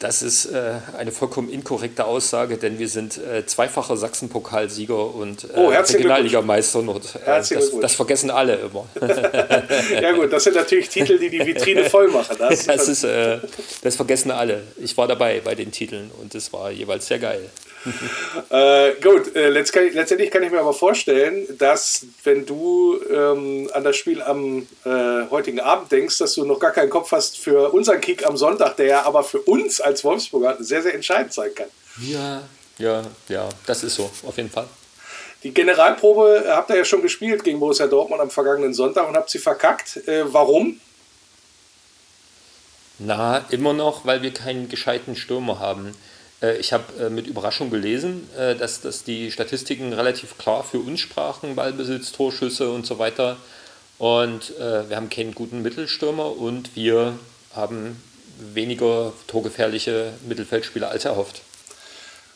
Das ist äh, eine vollkommen inkorrekte Aussage, denn wir sind äh, zweifacher Sachsenpokalsieger und äh, oh, Regionalligameister. Und, äh, das, das, vergessen alle immer. ja gut, das sind natürlich Titel, die die Vitrine voll machen. Das, das, ist, äh, das vergessen alle. Ich war dabei bei den Titeln und es war jeweils sehr geil. äh, gut, äh, letztendlich kann ich mir aber vorstellen, dass wenn du ähm, an das Spiel am äh, heutigen Abend denkst, dass du noch gar keinen Kopf hast für unseren Kick am Sonntag, der ja aber für uns als Wolfsburger sehr, sehr entscheidend sein kann. Ja, ja, ja, das ist so, auf jeden Fall. Die Generalprobe habt ihr ja schon gespielt gegen Borussia Dortmund am vergangenen Sonntag und habt sie verkackt. Äh, warum? Na, immer noch, weil wir keinen gescheiten Stürmer haben. Äh, ich habe äh, mit Überraschung gelesen, äh, dass, dass die Statistiken relativ klar für uns sprachen, Ballbesitz, Torschüsse und so weiter. Und wir haben keinen guten Mittelstürmer und wir haben weniger torgefährliche Mittelfeldspieler als erhofft.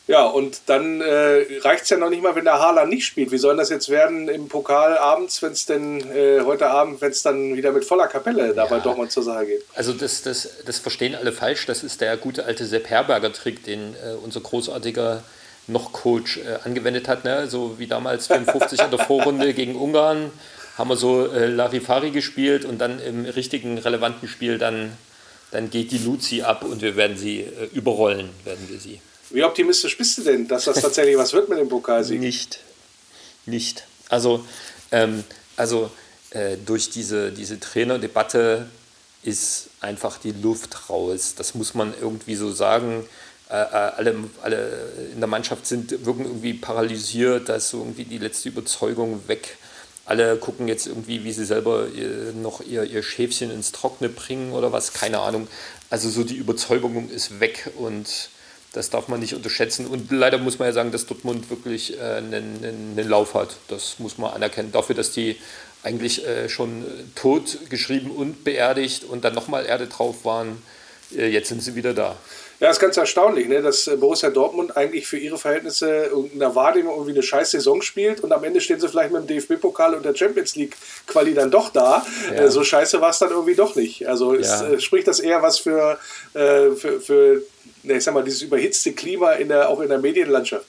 Ja, und dann äh, reicht es ja noch nicht mal, wenn der Haaland nicht spielt. Wie soll das jetzt werden im Pokal abends, wenn es denn äh, heute Abend, wenn es dann wieder mit voller Kapelle da ja. bei Dortmund zur Sache geht? Also das, das, das verstehen alle falsch. Das ist der gute alte Sepp Herberger-Trick, den äh, unser großartiger noch Coach äh, angewendet hat. Ne? So wie damals 54 in der Vorrunde gegen Ungarn haben wir so äh, Larifari gespielt und dann im richtigen, relevanten Spiel dann, dann geht die Luzi ab und wir werden sie äh, überrollen, werden wir sie. Wie optimistisch bist du denn, dass das tatsächlich was wird mit dem Pokalsieg? Nicht. Nicht. Also, ähm, also äh, durch diese, diese Trainerdebatte ist einfach die Luft raus. Das muss man irgendwie so sagen. Äh, äh alle, alle in der Mannschaft sind, wirken irgendwie paralysiert, da ist so irgendwie die letzte Überzeugung weg. Alle gucken jetzt irgendwie, wie sie selber äh, noch ihr, ihr Schäfchen ins Trockene bringen oder was, keine Ahnung. Also so die Überzeugung ist weg und das darf man nicht unterschätzen. Und leider muss man ja sagen, dass Dortmund wirklich äh, einen, einen, Lauf hat. Das muss man anerkennen. Dafür, dass die eigentlich äh, schon tot geschrieben und beerdigt und dann nochmal Erde drauf waren. Äh, jetzt sind sie wieder da. Ja, ist ganz erstaunlich, ne, dass äh, Borussia Dortmund eigentlich für ihre Verhältnisse in der Wahrnehmung irgendwie eine scheiß Saison spielt und am Ende stehen sie vielleicht mit dem DFB-Pokal und der Champions League-Quali dann doch da. Ja. Äh, so scheiße war es dann irgendwie doch nicht. Also ja. ist, äh, spricht das eher was für, äh, für, für ich sag mal, dieses überhitzte Klima in der, auch in der Medienlandschaft?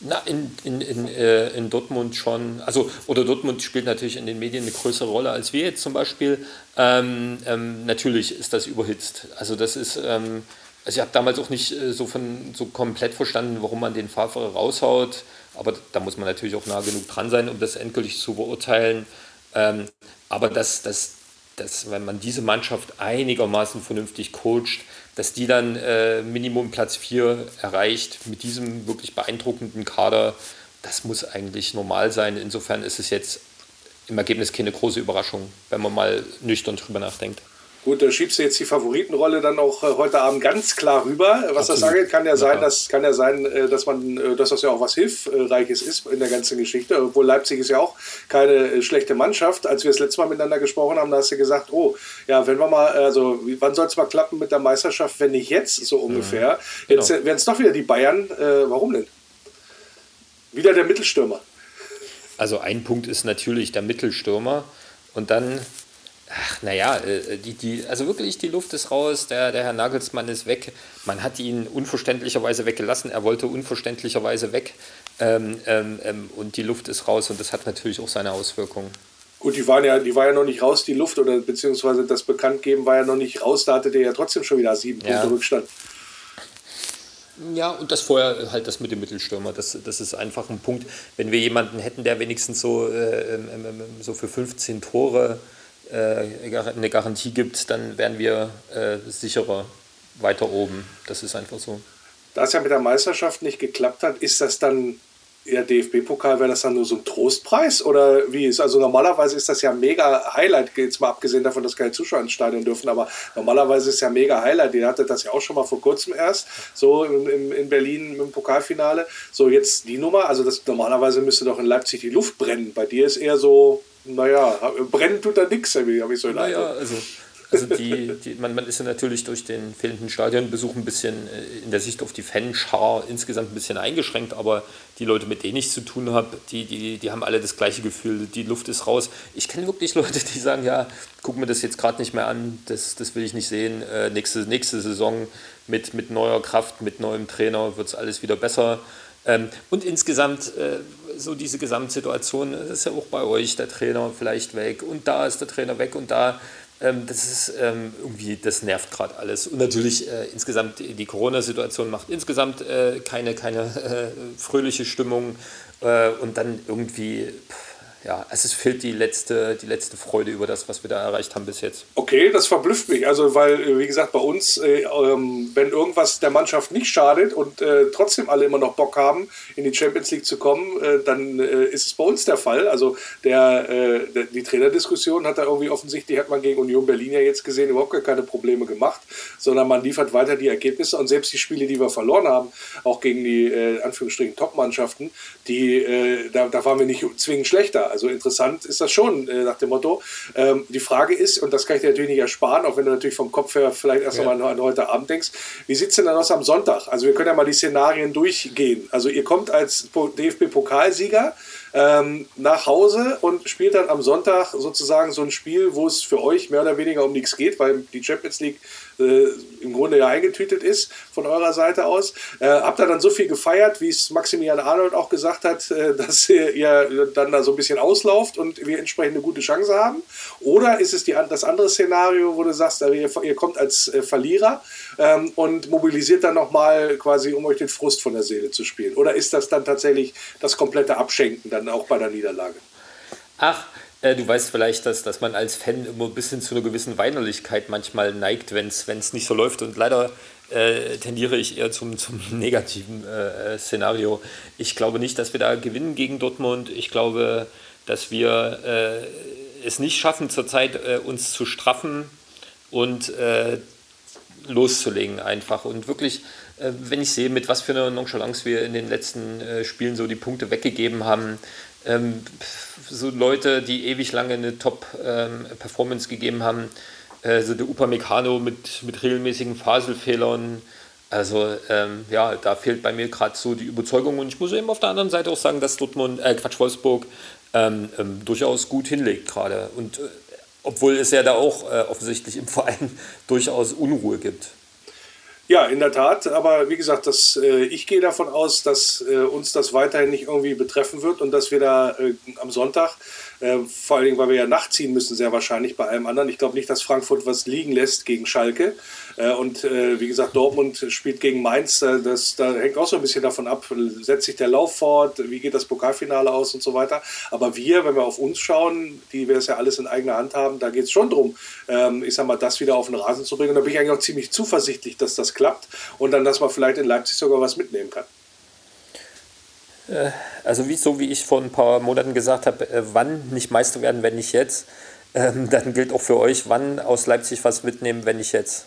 Na, in, in, in, äh, in Dortmund schon, also, oder Dortmund spielt natürlich in den Medien eine größere Rolle als wir jetzt zum Beispiel. Ähm, ähm, natürlich ist das überhitzt. Also, das ist, ähm, also ich habe damals auch nicht äh, so, von, so komplett verstanden, warum man den Favre raushaut, aber da muss man natürlich auch nah genug dran sein, um das endgültig zu beurteilen. Ähm, aber dass, dass, dass, wenn man diese Mannschaft einigermaßen vernünftig coacht, dass die dann äh, Minimum Platz 4 erreicht mit diesem wirklich beeindruckenden Kader, das muss eigentlich normal sein. Insofern ist es jetzt im Ergebnis keine große Überraschung, wenn man mal nüchtern drüber nachdenkt. Gut, da schiebst du jetzt die Favoritenrolle dann auch äh, heute Abend ganz klar rüber. Was Absolut. das angeht, kann ja sein, dass, kann ja sein, äh, dass man, äh, dass das ja auch was Hilfreiches ist in der ganzen Geschichte. Obwohl Leipzig ist ja auch keine schlechte Mannschaft. Als wir das letzte Mal miteinander gesprochen haben, da hast du gesagt, oh, ja, wenn wir mal, also wann soll es mal klappen mit der Meisterschaft, wenn nicht jetzt, so ungefähr. Mhm. Genau. Jetzt werden es doch wieder die Bayern. Äh, warum denn? Wieder der Mittelstürmer. Also ein Punkt ist natürlich der Mittelstürmer und dann Ach, naja, äh, die, die, also wirklich, die Luft ist raus, der, der Herr Nagelsmann ist weg. Man hat ihn unverständlicherweise weggelassen, er wollte unverständlicherweise weg. Ähm, ähm, ähm, und die Luft ist raus und das hat natürlich auch seine Auswirkungen. Gut, die, waren ja, die war ja noch nicht raus, die Luft, oder beziehungsweise das Bekanntgeben war ja noch nicht raus, da hatte der ja trotzdem schon wieder sieben ja. Punkte Rückstand. Ja, und das vorher halt das mit dem Mittelstürmer, das, das ist einfach ein Punkt. Wenn wir jemanden hätten, der wenigstens so, äh, ähm, ähm, so für 15 Tore äh, eine Garantie gibt, dann wären wir äh, sicherer weiter oben. Das ist einfach so. Da es ja mit der Meisterschaft nicht geklappt hat, ist das dann ja, DFB-Pokal, wäre das dann nur so ein Trostpreis oder wie ist? Also normalerweise ist das ja mega Highlight, jetzt mal abgesehen davon, dass keine Zuschauer ins Stadion dürfen, aber normalerweise ist ja mega Highlight. Ihr hattet das ja auch schon mal vor kurzem erst, so in, in Berlin im Pokalfinale. So jetzt die Nummer, also das normalerweise müsste doch in Leipzig die Luft brennen. Bei dir ist eher so, naja, brennen tut da nichts, habe ich so naja, also, also die, die, man, man ist ja natürlich durch den fehlenden Stadionbesuch ein bisschen äh, in der Sicht auf die Fanschar insgesamt ein bisschen eingeschränkt, aber die Leute, mit denen ich zu tun habe, die, die, die haben alle das gleiche Gefühl, die Luft ist raus. Ich kenne wirklich Leute, die sagen, ja, guck mir das jetzt gerade nicht mehr an, das, das will ich nicht sehen. Äh, nächste, nächste Saison mit, mit neuer Kraft, mit neuem Trainer wird es alles wieder besser. Ähm, und insgesamt äh, so diese Gesamtsituation, das ist ja auch bei euch der Trainer vielleicht weg und da ist der Trainer weg und da. Ähm, das ist ähm, irgendwie, das nervt gerade alles. Und natürlich äh, insgesamt die Corona-Situation macht insgesamt äh, keine, keine fröhliche Stimmung. und dann irgendwie, ja, es fehlt die letzte, die letzte Freude über das, was wir da erreicht haben bis jetzt. Okay, das verblüfft mich. Also, weil, äh, wie gesagt, bei uns, äh, ähm, wenn irgendwas der Mannschaft nicht schadet und äh, trotzdem alle immer noch Bock haben, in die Champions League zu kommen, äh, dann äh, ist es bei uns der Fall. Also, der, äh, der, die Trainerdiskussion hat da irgendwie offensichtlich, hat man gegen Union Berlin ja jetzt gesehen, überhaupt gar keine Probleme gemacht, sondern man liefert weiter die Ergebnisse und selbst die Spiele, die wir verloren haben, auch gegen die, Anführungsstrichen, Top-Mannschaften, die, da, da waren wir nicht zwingend schlechter. Also interessant ist das schon, äh, nach dem Motto. Ähm, die Frage ist, und das kann ich dir natürlich nicht ersparen, auch wenn du natürlich vom Kopf her vielleicht erst ja. einmal an heute Abend denkst, wie sieht es denn dann aus am Sonntag? Also wir können ja mal die Szenarien durchgehen. Also ihr kommt als DFB-Pokalsieger ähm, nach Hause und spielt dann am Sonntag sozusagen so ein Spiel, wo es für euch mehr oder weniger um nichts geht, weil die Champions League äh, im Grunde ja eingetütet ist von eurer Seite aus. Äh, habt ihr dann so viel gefeiert, wie es Maximilian Arnold auch gesagt hat, äh, dass ihr dann da so ein bisschen auslauft und wir entsprechend eine gute Chance haben? Oder ist es die, das andere Szenario, wo du sagst, ihr, ihr kommt als äh, Verlierer ähm, und mobilisiert dann nochmal quasi, um euch den Frust von der Seele zu spielen? Oder ist das dann tatsächlich das komplette Abschenken dann auch bei der Niederlage? Ach, äh, du weißt vielleicht, dass, dass man als Fan immer ein bisschen zu einer gewissen Weinerlichkeit manchmal neigt, wenn es nicht so läuft. Und leider äh, tendiere ich eher zum, zum negativen äh, Szenario. Ich glaube nicht, dass wir da gewinnen gegen Dortmund. Ich glaube, dass wir äh, es nicht schaffen, zurzeit äh, uns zu straffen und äh, loszulegen einfach. Und wirklich, wenn ich sehe, mit was für einer Nonchalance wir in den letzten Spielen so die Punkte weggegeben haben, ähm, so Leute, die ewig lange eine Top-Performance ähm, gegeben haben, äh, so der Upamecano mit, mit regelmäßigen Faselfehlern. Also ähm, ja, da fehlt bei mir gerade so die Überzeugung und ich muss eben auf der anderen Seite auch sagen, dass Dortmund, äh, Quatsch, Wolfsburg ähm, ähm, durchaus gut hinlegt gerade. Und äh, obwohl es ja da auch äh, offensichtlich im Verein durchaus Unruhe gibt. Ja, in der Tat. Aber wie gesagt, das, äh, ich gehe davon aus, dass äh, uns das weiterhin nicht irgendwie betreffen wird und dass wir da äh, am Sonntag äh, vor allen Dingen, weil wir ja nachziehen müssen, sehr wahrscheinlich bei allem anderen. Ich glaube nicht, dass Frankfurt was liegen lässt gegen Schalke. Äh, und äh, wie gesagt, Dortmund spielt gegen Mainz. das, da hängt auch so ein bisschen davon ab, setzt sich der Lauf fort, wie geht das Pokalfinale aus und so weiter. Aber wir, wenn wir auf uns schauen, die wir das ja alles in eigener Hand haben, da geht es schon darum, ähm, ich sag mal, das wieder auf den Rasen zu bringen. Und da bin ich eigentlich auch ziemlich zuversichtlich, dass das klappt und dann, dass man vielleicht in Leipzig sogar was mitnehmen kann. Äh, also wie, so wie ich vor ein paar Monaten gesagt habe, äh, wann nicht Meister werden, wenn nicht jetzt, ähm, dann gilt auch für euch, wann aus Leipzig was mitnehmen, wenn nicht jetzt.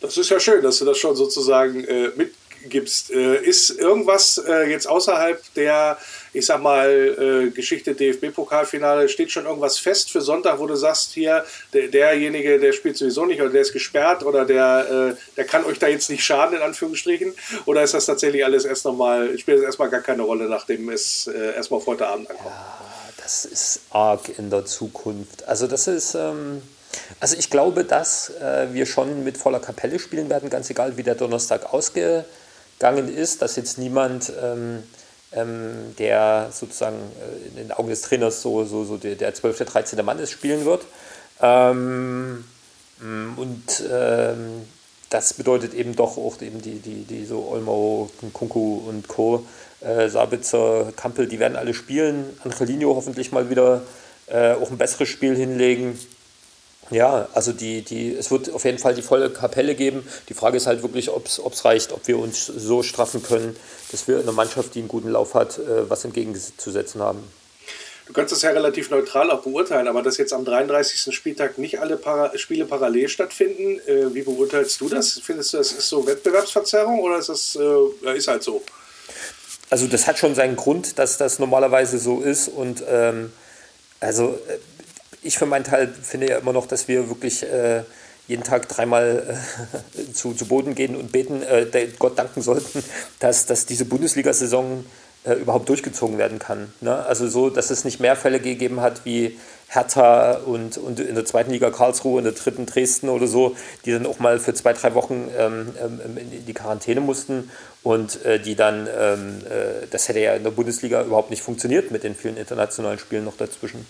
Das ist ja schön, dass du das schon sozusagen äh, mitgibst. Äh, ist irgendwas äh, jetzt außerhalb der ich sag mal, äh, Geschichte DFB-Pokalfinale, steht schon irgendwas fest für Sonntag, wo du sagst, hier, der, derjenige, der spielt sowieso nicht oder der ist gesperrt oder der, äh, der kann euch da jetzt nicht schaden, in Anführungsstrichen? Oder ist das tatsächlich alles erst nochmal, spielt das erstmal gar keine Rolle, nachdem es äh, erstmal auf heute Abend ankommt? Ja, das ist arg in der Zukunft. Also das ist... Ähm also ich glaube, dass äh, wir schon mit voller Kapelle spielen werden, ganz egal wie der Donnerstag ausgegangen ist, dass jetzt niemand ähm, ähm, der sozusagen äh, in den Augen des Trainers so, so, so der, der 12., 13. Mann ist, spielen wird. Ähm, mm, und ähm, das bedeutet eben doch auch eben die, die, die so Olmo, Kunku und Co., äh, Sabitzer, Kampel, die werden alle spielen. Angelino hoffentlich mal wieder äh, auch ein besseres Spiel hinlegen. Ja, also die, die, es wird auf jeden Fall die volle Kapelle geben. Die Frage ist halt wirklich, ob es reicht, ob wir uns so straffen können, dass wir eine Mannschaft, die einen guten Lauf hat, äh, was entgegenzusetzen haben. Du kannst das ja relativ neutral auch beurteilen, aber dass jetzt am 33. Spieltag nicht alle Para Spiele parallel stattfinden, äh, wie beurteilst du das? Findest du, das ist so Wettbewerbsverzerrung oder ist das äh, ist halt so? Also das hat schon seinen Grund, dass das normalerweise so ist und ähm, also äh, ich für meinen Teil finde ja immer noch, dass wir wirklich äh, jeden Tag dreimal äh, zu, zu Boden gehen und beten, äh, Gott danken sollten, dass, dass diese Bundesliga-Saison äh, überhaupt durchgezogen werden kann. Ne? Also so, dass es nicht mehr Fälle gegeben hat wie Hertha und, und in der zweiten Liga Karlsruhe, in der dritten Dresden oder so, die dann auch mal für zwei, drei Wochen ähm, ähm, in die Quarantäne mussten und äh, die dann, ähm, äh, das hätte ja in der Bundesliga überhaupt nicht funktioniert mit den vielen internationalen Spielen noch dazwischen.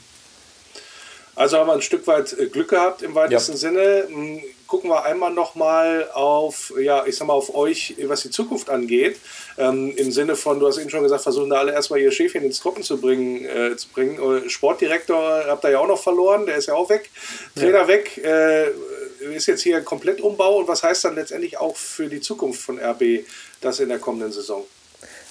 Also haben wir ein Stück weit äh, Glück gehabt im weitesten ja. Sinne. Hm, gucken wir einmal nochmal auf, ja, ich sag mal, auf euch, was die Zukunft angeht. Ähm, Im Sinne von, du hast eben schon gesagt, versuchen da alle erstmal ihr Schäfchen ins Trocken zu bringen. Äh, zu bringen. Äh, Sportdirektor habt ihr ja auch noch verloren, der ist ja auch weg. Trainer ja. weg. Äh, ist jetzt hier ein Komplettumbau und was heißt dann letztendlich auch für die Zukunft von RB das in der kommenden Saison?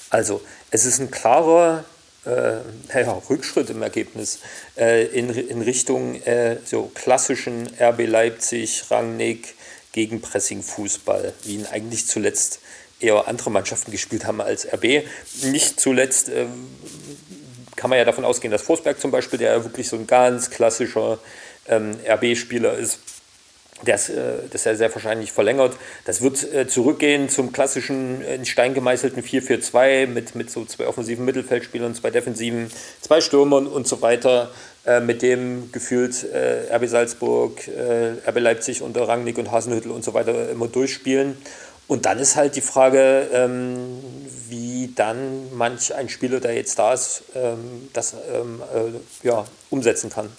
Also, es ist ein klarer äh, ja, Rückschritt im Ergebnis äh, in, in Richtung äh, so klassischen RB Leipzig, Rangnick, Gegenpressing-Fußball, wie ihn eigentlich zuletzt eher andere Mannschaften gespielt haben als RB. Nicht zuletzt äh, kann man ja davon ausgehen, dass Forsberg zum Beispiel, der ja wirklich so ein ganz klassischer ähm, RB-Spieler ist, das, äh, das ist ja sehr wahrscheinlich verlängert. Das wird äh, zurückgehen zum klassischen in Stein gemeißelten 4-4-2 mit, mit so zwei offensiven Mittelfeldspielern, zwei defensiven, zwei Stürmern und so weiter. Äh, mit dem gefühlt RB Salzburg, RB Leipzig unter Rangnick und Hasenhüttel und so weiter immer durchspielen. Und dann ist halt die Frage, ähm, wie dann manch ein Spieler, der jetzt da ist, ähm, das ähm, ja, umsetzen kann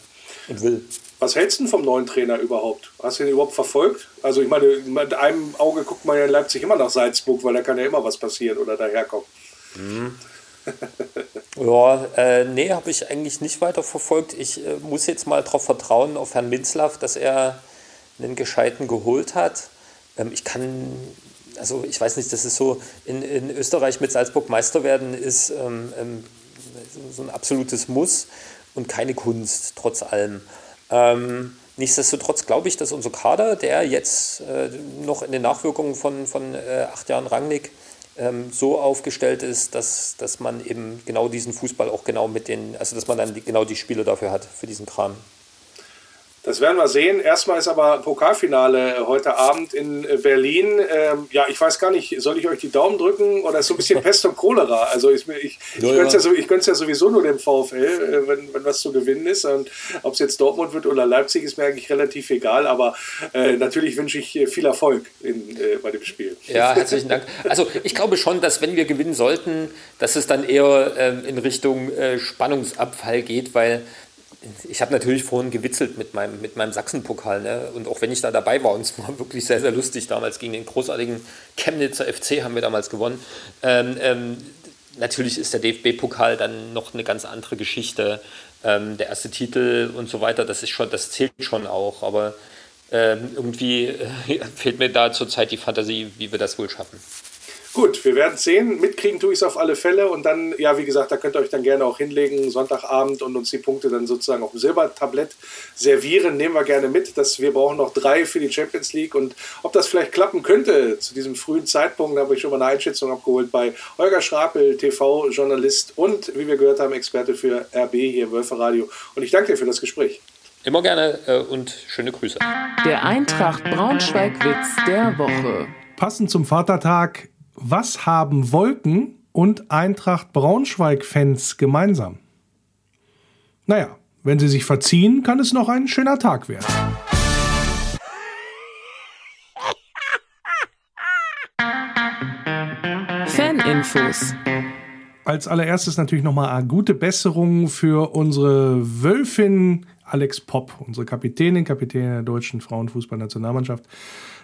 und will. Was hältst du vom neuen Trainer überhaupt? Hast du ihn überhaupt verfolgt? Also ich meine, mit einem Auge guckt man ja in Leipzig immer nach Salzburg, weil da kann ja immer was passieren oder daherkommen. Mhm. ja, äh, nee, habe ich eigentlich nicht weiter verfolgt. Ich äh, muss jetzt mal darauf vertrauen, auf Herrn Minzlaff, dass er einen Gescheiten geholt hat. Ähm, ich kann, also ich weiß nicht, das ist so, in, in Österreich mit Salzburg Meister werden ist ähm, ähm, so ein absolutes Muss und keine Kunst, trotz allem. Ähm, nichtsdestotrotz glaube ich, dass unser Kader, der jetzt äh, noch in den Nachwirkungen von, von äh, acht Jahren Rangnick ähm, so aufgestellt ist, dass, dass man eben genau diesen Fußball auch genau mit den, also dass man dann die, genau die Spiele dafür hat, für diesen Kram. Das werden wir sehen. Erstmal ist aber Pokalfinale heute Abend in äh, Berlin. Ähm, ja, ich weiß gar nicht, soll ich euch die Daumen drücken oder ist so ein bisschen Pest und Cholera? Also ich, ich, ich ja, gönne es ja, so, ja sowieso nur dem VfL, äh, wenn, wenn was zu gewinnen ist. Und ob es jetzt Dortmund wird oder Leipzig, ist mir eigentlich relativ egal. Aber äh, natürlich wünsche ich äh, viel Erfolg in, äh, bei dem Spiel. Ja, herzlichen Dank. Also ich glaube schon, dass wenn wir gewinnen sollten, dass es dann eher ähm, in Richtung äh, Spannungsabfall geht, weil ich habe natürlich vorhin gewitzelt mit meinem, mit meinem Sachsenpokal. Ne? Und auch wenn ich da dabei war, und es war wirklich sehr, sehr lustig damals gegen den großartigen Chemnitzer FC haben wir damals gewonnen. Ähm, ähm, natürlich ist der DFB-Pokal dann noch eine ganz andere Geschichte. Ähm, der erste Titel und so weiter, das ist schon, das zählt schon auch. Aber ähm, irgendwie äh, fehlt mir da zurzeit die Fantasie, wie wir das wohl schaffen. Gut, wir werden sehen. Mitkriegen tue ich es auf alle Fälle. Und dann, ja, wie gesagt, da könnt ihr euch dann gerne auch hinlegen, Sonntagabend und uns die Punkte dann sozusagen auf dem Silbertablett servieren. Nehmen wir gerne mit. Dass wir brauchen noch drei für die Champions League. Und ob das vielleicht klappen könnte zu diesem frühen Zeitpunkt, da habe ich schon mal eine Einschätzung abgeholt bei Holger Schrapel, TV-Journalist und, wie wir gehört haben, Experte für RB hier im Wölferradio. Und ich danke dir für das Gespräch. Immer gerne äh, und schöne Grüße. Der Eintracht Braunschweig-Witz der Woche. Passend zum Vatertag was haben Wolken und Eintracht Braunschweig-Fans gemeinsam? Naja, wenn sie sich verziehen, kann es noch ein schöner Tag werden. Faninfos. Als allererstes natürlich nochmal eine gute Besserung für unsere Wölfin Alex Popp, unsere Kapitänin, Kapitänin der deutschen Frauenfußballnationalmannschaft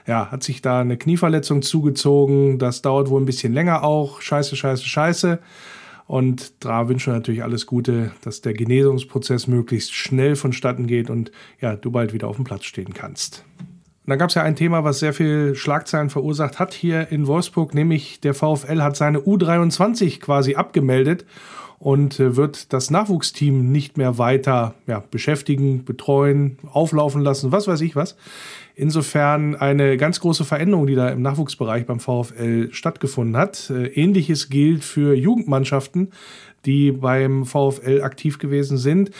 ja, hat sich da eine Knieverletzung zugezogen. Das dauert wohl ein bisschen länger auch. Scheiße, scheiße, scheiße. Und da wünschen wir natürlich alles Gute, dass der Genesungsprozess möglichst schnell vonstatten geht und ja, du bald wieder auf dem Platz stehen kannst. Und dann gab es ja ein Thema, was sehr viel Schlagzeilen verursacht hat hier in Wolfsburg, nämlich der VfL hat seine U23 quasi abgemeldet und äh, wird das Nachwuchsteam nicht mehr weiter ja, beschäftigen, betreuen, auflaufen lassen, was weiß ich was. Insofern eine ganz große Veränderung, die da im Nachwuchsbereich beim VfL stattgefunden hat. Äh, ähnliches gilt für Jugendmannschaften, die beim VfL aktiv gewesen sind.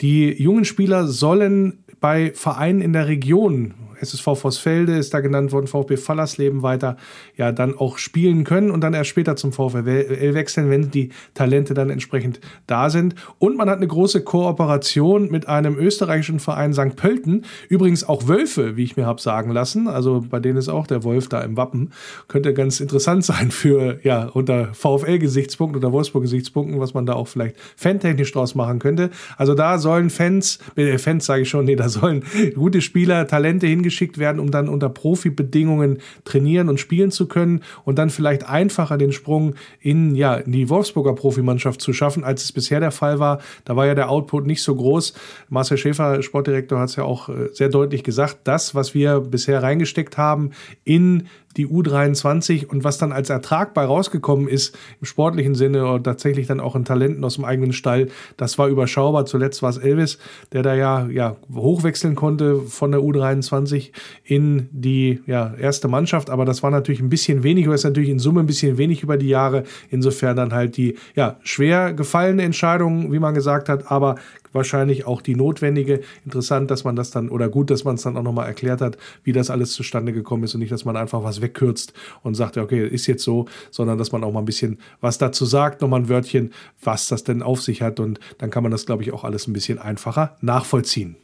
Die jungen Spieler sollen bei Vereinen in der Region SSV Vossfelde ist da genannt worden, VfB Fallersleben weiter, ja, dann auch spielen können und dann erst später zum VfL wechseln, wenn die Talente dann entsprechend da sind. Und man hat eine große Kooperation mit einem österreichischen Verein St. Pölten. Übrigens auch Wölfe, wie ich mir habe sagen lassen. Also bei denen ist auch der Wolf da im Wappen. Könnte ganz interessant sein für, ja, unter VfL-Gesichtspunkten oder Wolfsburg-Gesichtspunkten, was man da auch vielleicht fantechnisch draus machen könnte. Also da sollen Fans, äh, Fans sage ich schon, nee, da sollen gute Spieler, Talente hingeschickt werden, um dann unter Profibedingungen trainieren und spielen zu können und dann vielleicht einfacher den Sprung in, ja, in die Wolfsburger Profimannschaft zu schaffen, als es bisher der Fall war. Da war ja der Output nicht so groß. Marcel Schäfer, Sportdirektor, hat es ja auch äh, sehr deutlich gesagt, das, was wir bisher reingesteckt haben in die U23 und was dann als Ertrag bei rausgekommen ist, im sportlichen Sinne oder tatsächlich dann auch in Talenten aus dem eigenen Stall, das war überschaubar. Zuletzt war es Elvis, der da ja, ja hochwechseln konnte von der U23 in die ja, erste Mannschaft, aber das war natürlich ein bisschen wenig, oder ist natürlich in Summe ein bisschen wenig über die Jahre. Insofern dann halt die ja, schwer gefallene Entscheidung, wie man gesagt hat, aber wahrscheinlich auch die notwendige. Interessant, dass man das dann, oder gut, dass man es dann auch nochmal erklärt hat, wie das alles zustande gekommen ist und nicht, dass man einfach was wegkürzt und sagt, okay, ist jetzt so, sondern dass man auch mal ein bisschen was dazu sagt, nochmal ein Wörtchen, was das denn auf sich hat und dann kann man das, glaube ich, auch alles ein bisschen einfacher nachvollziehen.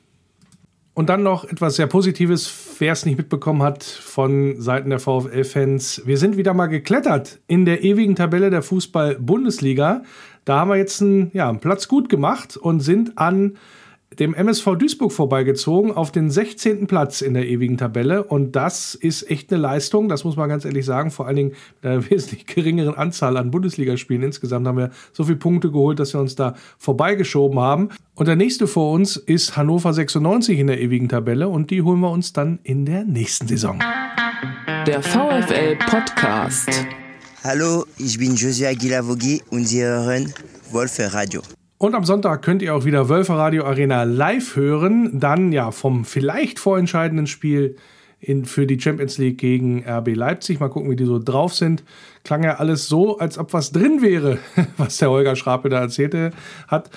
Und dann noch etwas sehr Positives, wer es nicht mitbekommen hat von Seiten der VfL-Fans. Wir sind wieder mal geklettert in der ewigen Tabelle der Fußball-Bundesliga. Da haben wir jetzt einen, ja, einen Platz gut gemacht und sind an dem MSV Duisburg vorbeigezogen auf den 16. Platz in der ewigen Tabelle. Und das ist echt eine Leistung, das muss man ganz ehrlich sagen. Vor allen Dingen mit einer wesentlich geringeren Anzahl an Bundesligaspielen. Insgesamt haben wir so viele Punkte geholt, dass wir uns da vorbeigeschoben haben. Und der nächste vor uns ist Hannover 96 in der ewigen Tabelle. Und die holen wir uns dann in der nächsten Saison. Der VfL Podcast. Hallo, ich bin Josia Aguilar-Vogi und Sie hören Wolfe Radio. Und am Sonntag könnt ihr auch wieder Wölfe Radio Arena live hören. Dann ja vom vielleicht vorentscheidenden Spiel in, für die Champions League gegen RB Leipzig. Mal gucken, wie die so drauf sind klang ja alles so, als ob was drin wäre, was der Holger Schrapel da erzählte hat,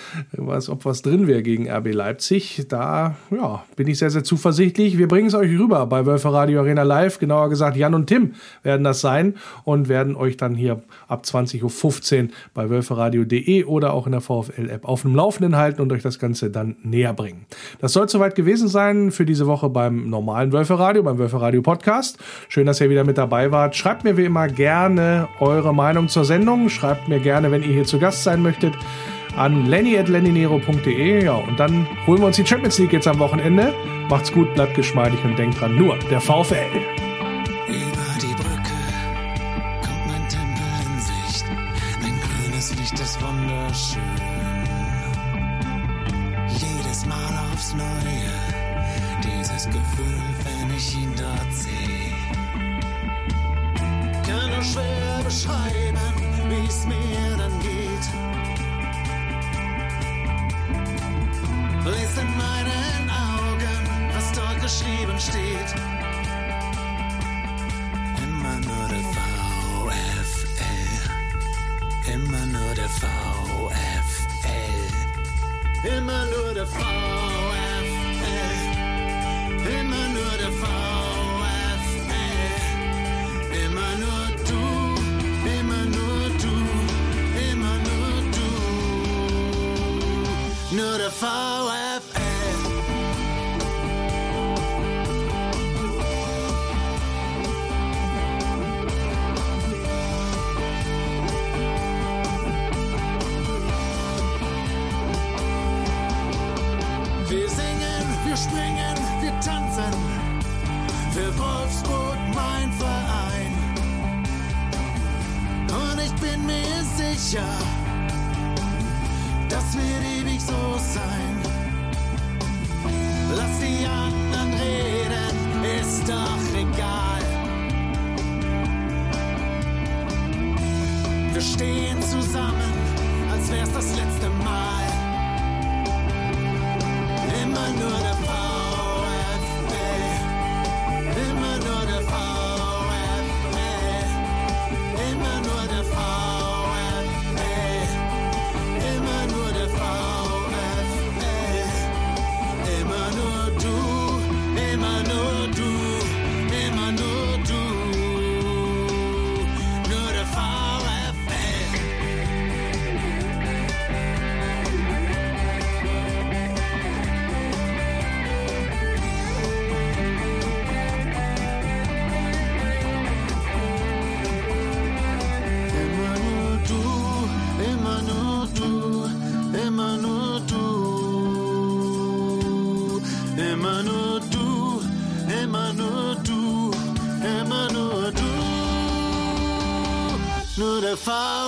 als ob was drin wäre gegen RB Leipzig. Da ja, bin ich sehr, sehr zuversichtlich. Wir bringen es euch rüber bei Wölfer Radio Arena Live. Genauer gesagt, Jan und Tim werden das sein und werden euch dann hier ab 20.15 Uhr bei wölferadio.de oder auch in der VfL-App auf dem Laufenden halten und euch das Ganze dann näher bringen. Das soll soweit gewesen sein für diese Woche beim normalen Wölferadio, beim Wölferadio Podcast. Schön, dass ihr wieder mit dabei wart. Schreibt mir wie immer gerne eure Meinung zur Sendung. Schreibt mir gerne, wenn ihr hier zu Gast sein möchtet, an lenny.lennynero.de. Ja, und dann holen wir uns die Champions League jetzt am Wochenende. Macht's gut, bleibt geschmeidig und denkt dran, nur der VfL. Über die Brücke kommt mein Tempel in Sicht. Ein grünes Licht ist wunderschön. Jedes Mal aufs Neue, dieses Gefühl, wenn ich ihn dort sehe. Beschreiben, wie es mir dann geht. Lest in meinen Augen, was dort geschrieben steht. Nur der VfL.